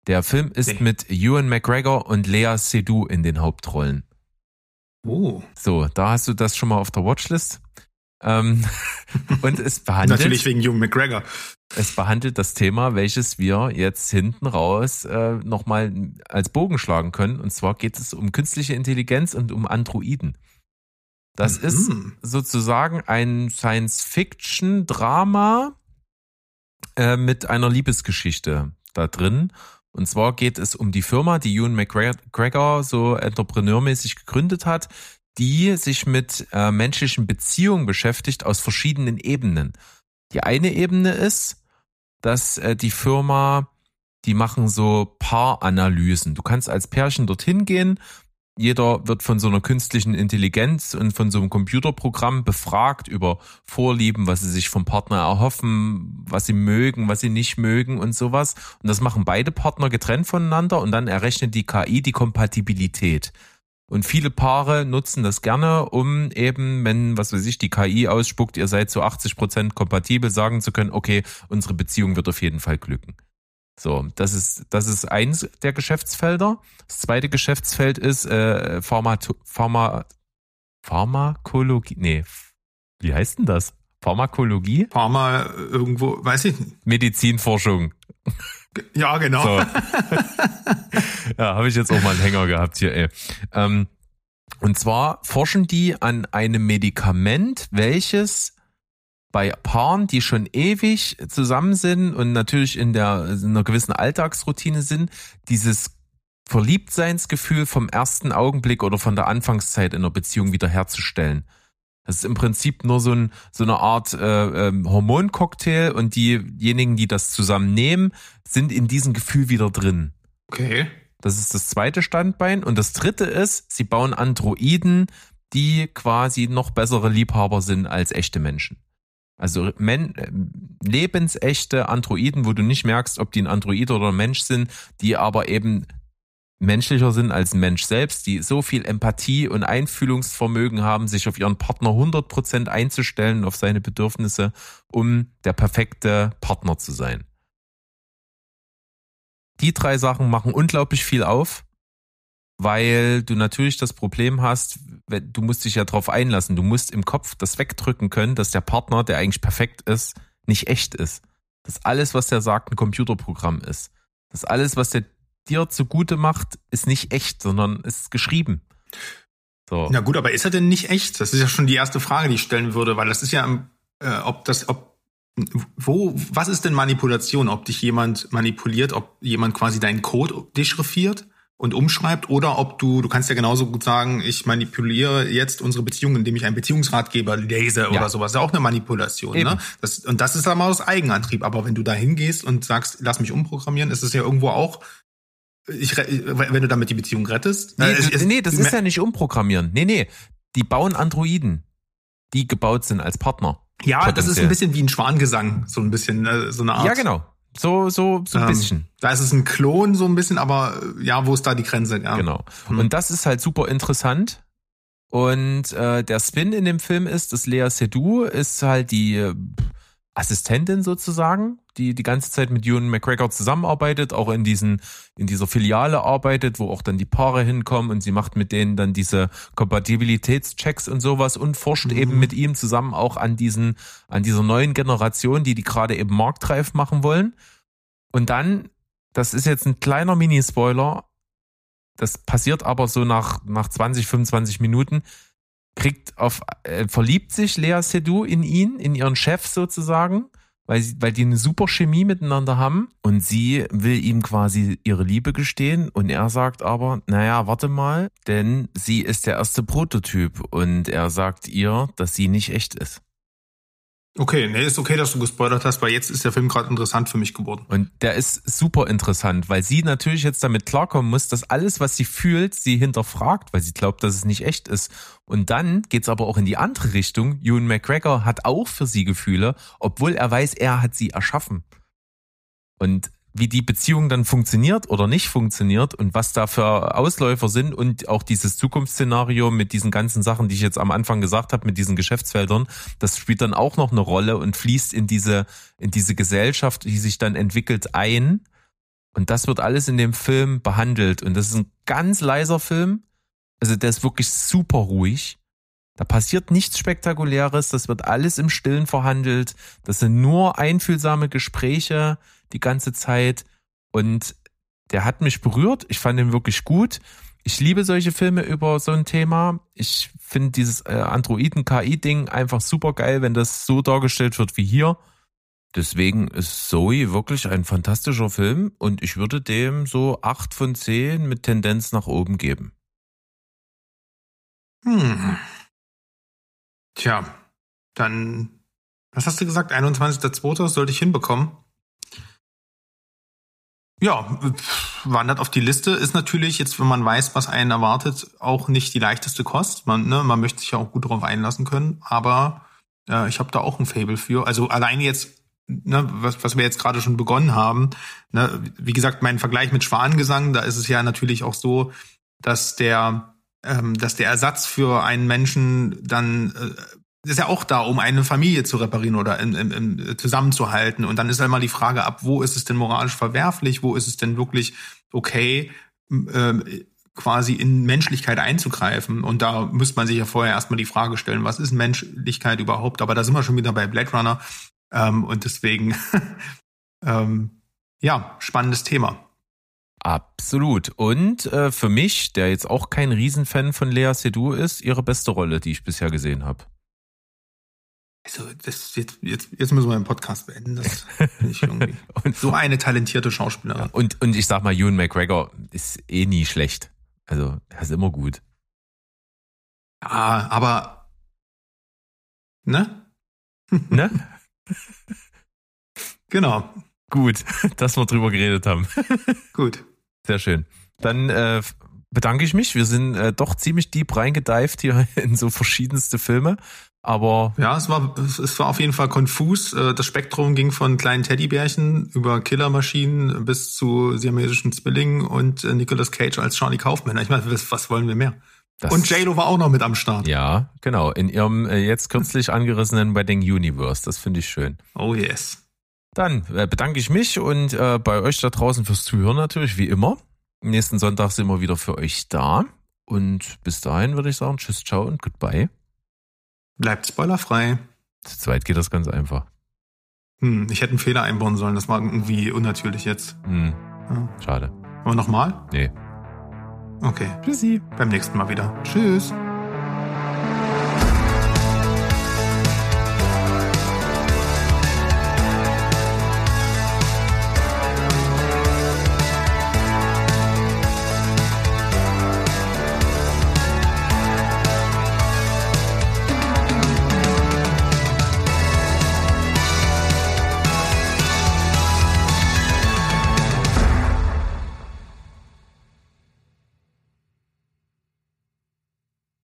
A: Der Film ist nee. mit Ewan McGregor und Lea Seydoux in den Hauptrollen.
B: Oh.
A: So, da hast du das schon mal auf der Watchlist. Ähm, und es behandelt.
B: Natürlich wegen Ewan McGregor.
A: Es behandelt das Thema, welches wir jetzt hinten raus äh, nochmal als Bogen schlagen können. Und zwar geht es um künstliche Intelligenz und um Androiden. Das mhm. ist sozusagen ein Science-Fiction-Drama äh, mit einer Liebesgeschichte da drin. Und zwar geht es um die Firma, die Ewan McGregor so entrepreneurmäßig gegründet hat, die sich mit äh, menschlichen Beziehungen beschäftigt aus verschiedenen Ebenen. Die eine Ebene ist, dass äh, die Firma, die machen so Paaranalysen. Du kannst als Pärchen dorthin gehen. Jeder wird von so einer künstlichen Intelligenz und von so einem Computerprogramm befragt über Vorlieben, was sie sich vom Partner erhoffen, was sie mögen, was sie nicht mögen und sowas. Und das machen beide Partner getrennt voneinander und dann errechnet die KI die Kompatibilität. Und viele Paare nutzen das gerne, um eben, wenn, was weiß ich, die KI ausspuckt, ihr seid zu 80 Prozent kompatibel, sagen zu können, okay, unsere Beziehung wird auf jeden Fall glücken. So, das ist, das ist eins der Geschäftsfelder. Das zweite Geschäftsfeld ist äh, Pharma, Pharma, Pharmakologie, nee, wie heißt denn das? Pharmakologie?
B: Pharma irgendwo, weiß ich nicht.
A: Medizinforschung.
B: Ja, genau.
A: So. ja, habe ich jetzt auch mal einen Hänger gehabt hier, ey. Ähm, und zwar forschen die an einem Medikament, welches bei Paaren, die schon ewig zusammen sind und natürlich in, der, in einer gewissen Alltagsroutine sind, dieses Verliebtseinsgefühl vom ersten Augenblick oder von der Anfangszeit in der Beziehung wiederherzustellen. Das ist im Prinzip nur so, ein, so eine Art äh, ähm, Hormoncocktail und diejenigen, die das zusammen nehmen, sind in diesem Gefühl wieder drin.
B: Okay.
A: Das ist das zweite Standbein. Und das dritte ist, sie bauen Androiden, die quasi noch bessere Liebhaber sind als echte Menschen. Also men äh, lebensechte Androiden, wo du nicht merkst, ob die ein Android oder ein Mensch sind, die aber eben menschlicher sind als Mensch selbst, die so viel Empathie und Einfühlungsvermögen haben, sich auf ihren Partner 100% einzustellen, auf seine Bedürfnisse, um der perfekte Partner zu sein. Die drei Sachen machen unglaublich viel auf, weil du natürlich das Problem hast, du musst dich ja darauf einlassen, du musst im Kopf das wegdrücken können, dass der Partner, der eigentlich perfekt ist, nicht echt ist. Dass alles, was der sagt, ein Computerprogramm ist. Dass alles, was der dir zugute macht, ist nicht echt, sondern ist geschrieben.
B: So. Na gut, aber ist er denn nicht echt? Das ist ja schon die erste Frage, die ich stellen würde, weil das ist ja, äh, ob das, ob wo, was ist denn Manipulation? Ob dich jemand manipuliert, ob jemand quasi deinen Code dechiffriert und umschreibt oder ob du, du kannst ja genauso gut sagen, ich manipuliere jetzt unsere Beziehung, indem ich einen Beziehungsratgeber lese ja. oder sowas. Das ist auch eine Manipulation. Ne? Das, und das ist dann mal aus Eigenantrieb. Aber wenn du da hingehst und sagst, lass mich umprogrammieren, ist es ja irgendwo auch ich, wenn du damit die Beziehung rettest.
A: Nee, es, es, nee das ist ja nicht umprogrammieren. Nee, nee. Die bauen Androiden, die gebaut sind als Partner.
B: Ja, das ist ein bisschen wie ein Schwangesang, so ein bisschen, äh, so eine Art.
A: Ja, genau. So, so, so ein ähm, bisschen.
B: Da ist es ein Klon, so ein bisschen, aber äh, ja, wo ist da die Grenze? Ja.
A: Genau. Hm. Und das ist halt super interessant. Und äh, der Spin in dem Film ist, dass Lea Seydoux ist halt die äh, Assistentin sozusagen, die die ganze Zeit mit Ewan McGregor zusammenarbeitet, auch in diesen in dieser Filiale arbeitet, wo auch dann die Paare hinkommen und sie macht mit denen dann diese Kompatibilitätschecks und sowas und forscht mhm. eben mit ihm zusammen auch an diesen an dieser neuen Generation, die die gerade eben marktreif machen wollen. Und dann, das ist jetzt ein kleiner Mini-Spoiler, das passiert aber so nach nach 20 25 Minuten kriegt auf, äh, verliebt sich Lea Seydoux in ihn, in ihren Chef sozusagen, weil, sie, weil die eine super Chemie miteinander haben und sie will ihm quasi ihre Liebe gestehen und er sagt aber, naja, warte mal, denn sie ist der erste Prototyp und er sagt ihr, dass sie nicht echt ist.
B: Okay, nee, ist okay, dass du gespoilert hast, weil jetzt ist der Film gerade interessant für mich geworden.
A: Und der ist super interessant, weil sie natürlich jetzt damit klarkommen muss, dass alles, was sie fühlt, sie hinterfragt, weil sie glaubt, dass es nicht echt ist. Und dann geht's aber auch in die andere Richtung. Ewan McGregor hat auch für sie Gefühle, obwohl er weiß, er hat sie erschaffen. Und wie die Beziehung dann funktioniert oder nicht funktioniert und was da für Ausläufer sind und auch dieses Zukunftsszenario mit diesen ganzen Sachen, die ich jetzt am Anfang gesagt habe, mit diesen Geschäftsfeldern, das spielt dann auch noch eine Rolle und fließt in diese, in diese Gesellschaft, die sich dann entwickelt, ein. Und das wird alles in dem Film behandelt. Und das ist ein ganz leiser Film. Also der ist wirklich super ruhig. Da passiert nichts Spektakuläres. Das wird alles im Stillen verhandelt. Das sind nur einfühlsame Gespräche die ganze Zeit und der hat mich berührt. Ich fand ihn wirklich gut. Ich liebe solche Filme über so ein Thema. Ich finde dieses äh, Androiden-KI-Ding einfach super geil, wenn das so dargestellt wird wie hier. Deswegen ist Zoe wirklich ein fantastischer Film und ich würde dem so acht von zehn mit Tendenz nach oben geben.
B: Hm. Tja, dann, was hast du gesagt? 21.02. sollte ich hinbekommen. Ja, wandert auf die Liste. Ist natürlich jetzt, wenn man weiß, was einen erwartet, auch nicht die leichteste Kost. Man, ne, man möchte sich ja auch gut darauf einlassen können. Aber äh, ich habe da auch ein Fable für. Also alleine jetzt, ne, was, was wir jetzt gerade schon begonnen haben. Ne, wie gesagt, mein Vergleich mit Schwanengesang, da ist es ja natürlich auch so, dass der, ähm, dass der Ersatz für einen Menschen dann äh, ist ja auch da, um eine Familie zu reparieren oder in, in, in, zusammenzuhalten. Und dann ist halt mal die Frage ab, wo ist es denn moralisch verwerflich, wo ist es denn wirklich okay, äh, quasi in Menschlichkeit einzugreifen. Und da müsste man sich ja vorher erstmal die Frage stellen, was ist Menschlichkeit überhaupt? Aber da sind wir schon wieder bei Blade Runner. Ähm, und deswegen, ähm, Ja, spannendes Thema.
A: Absolut. Und äh, für mich, der jetzt auch kein Riesenfan von Lea Seydoux ist, ihre beste Rolle, die ich bisher gesehen habe.
B: Also, das, jetzt, jetzt, jetzt müssen wir den Podcast beenden. Das ich irgendwie.
A: Und,
B: So eine talentierte Schauspielerin.
A: und, und ich sag mal, Ewan McGregor ist eh nie schlecht. Also, er ist immer gut.
B: Ja, aber, ne?
A: Ne?
B: Genau.
A: gut, dass wir drüber geredet haben.
B: Gut.
A: Sehr schön. Dann äh, bedanke ich mich. Wir sind äh, doch ziemlich deep reingedived hier in so verschiedenste Filme. Aber
B: Ja, es war, es war auf jeden Fall konfus. Äh, Das Spektrum ging von kleinen Teddybärchen über Killermaschinen bis zu siamesischen Zwillingen und äh, Nicolas Cage als Charlie Kaufman. Ich meine, was, wollen wir mehr?
A: das,
B: Und JLo war auch noch mit am Start.
A: Ja, genau. In ihrem äh, jetzt kürzlich angerissenen Wedding Universe. Das finde ich schön.
B: Oh yes.
A: Dann bedanke ich mich und äh, bei euch da draußen fürs Zuhören natürlich, wie immer. Nächsten Sonntag sind wir wieder für euch da. Und bis dahin würde ich sagen, tschüss, ciao und goodbye.
B: Bleibt spoilerfrei.
A: Zu zweit geht das ganz einfach.
B: Hm, ich hätte einen Fehler einbauen sollen. Das war irgendwie unnatürlich jetzt.
A: Hm,
B: Ja.
A: schade.
B: Aber nochmal?
A: Nee.
B: Okay.
A: Tschüssi.
B: Beim nächsten Mal wieder. Tschüss.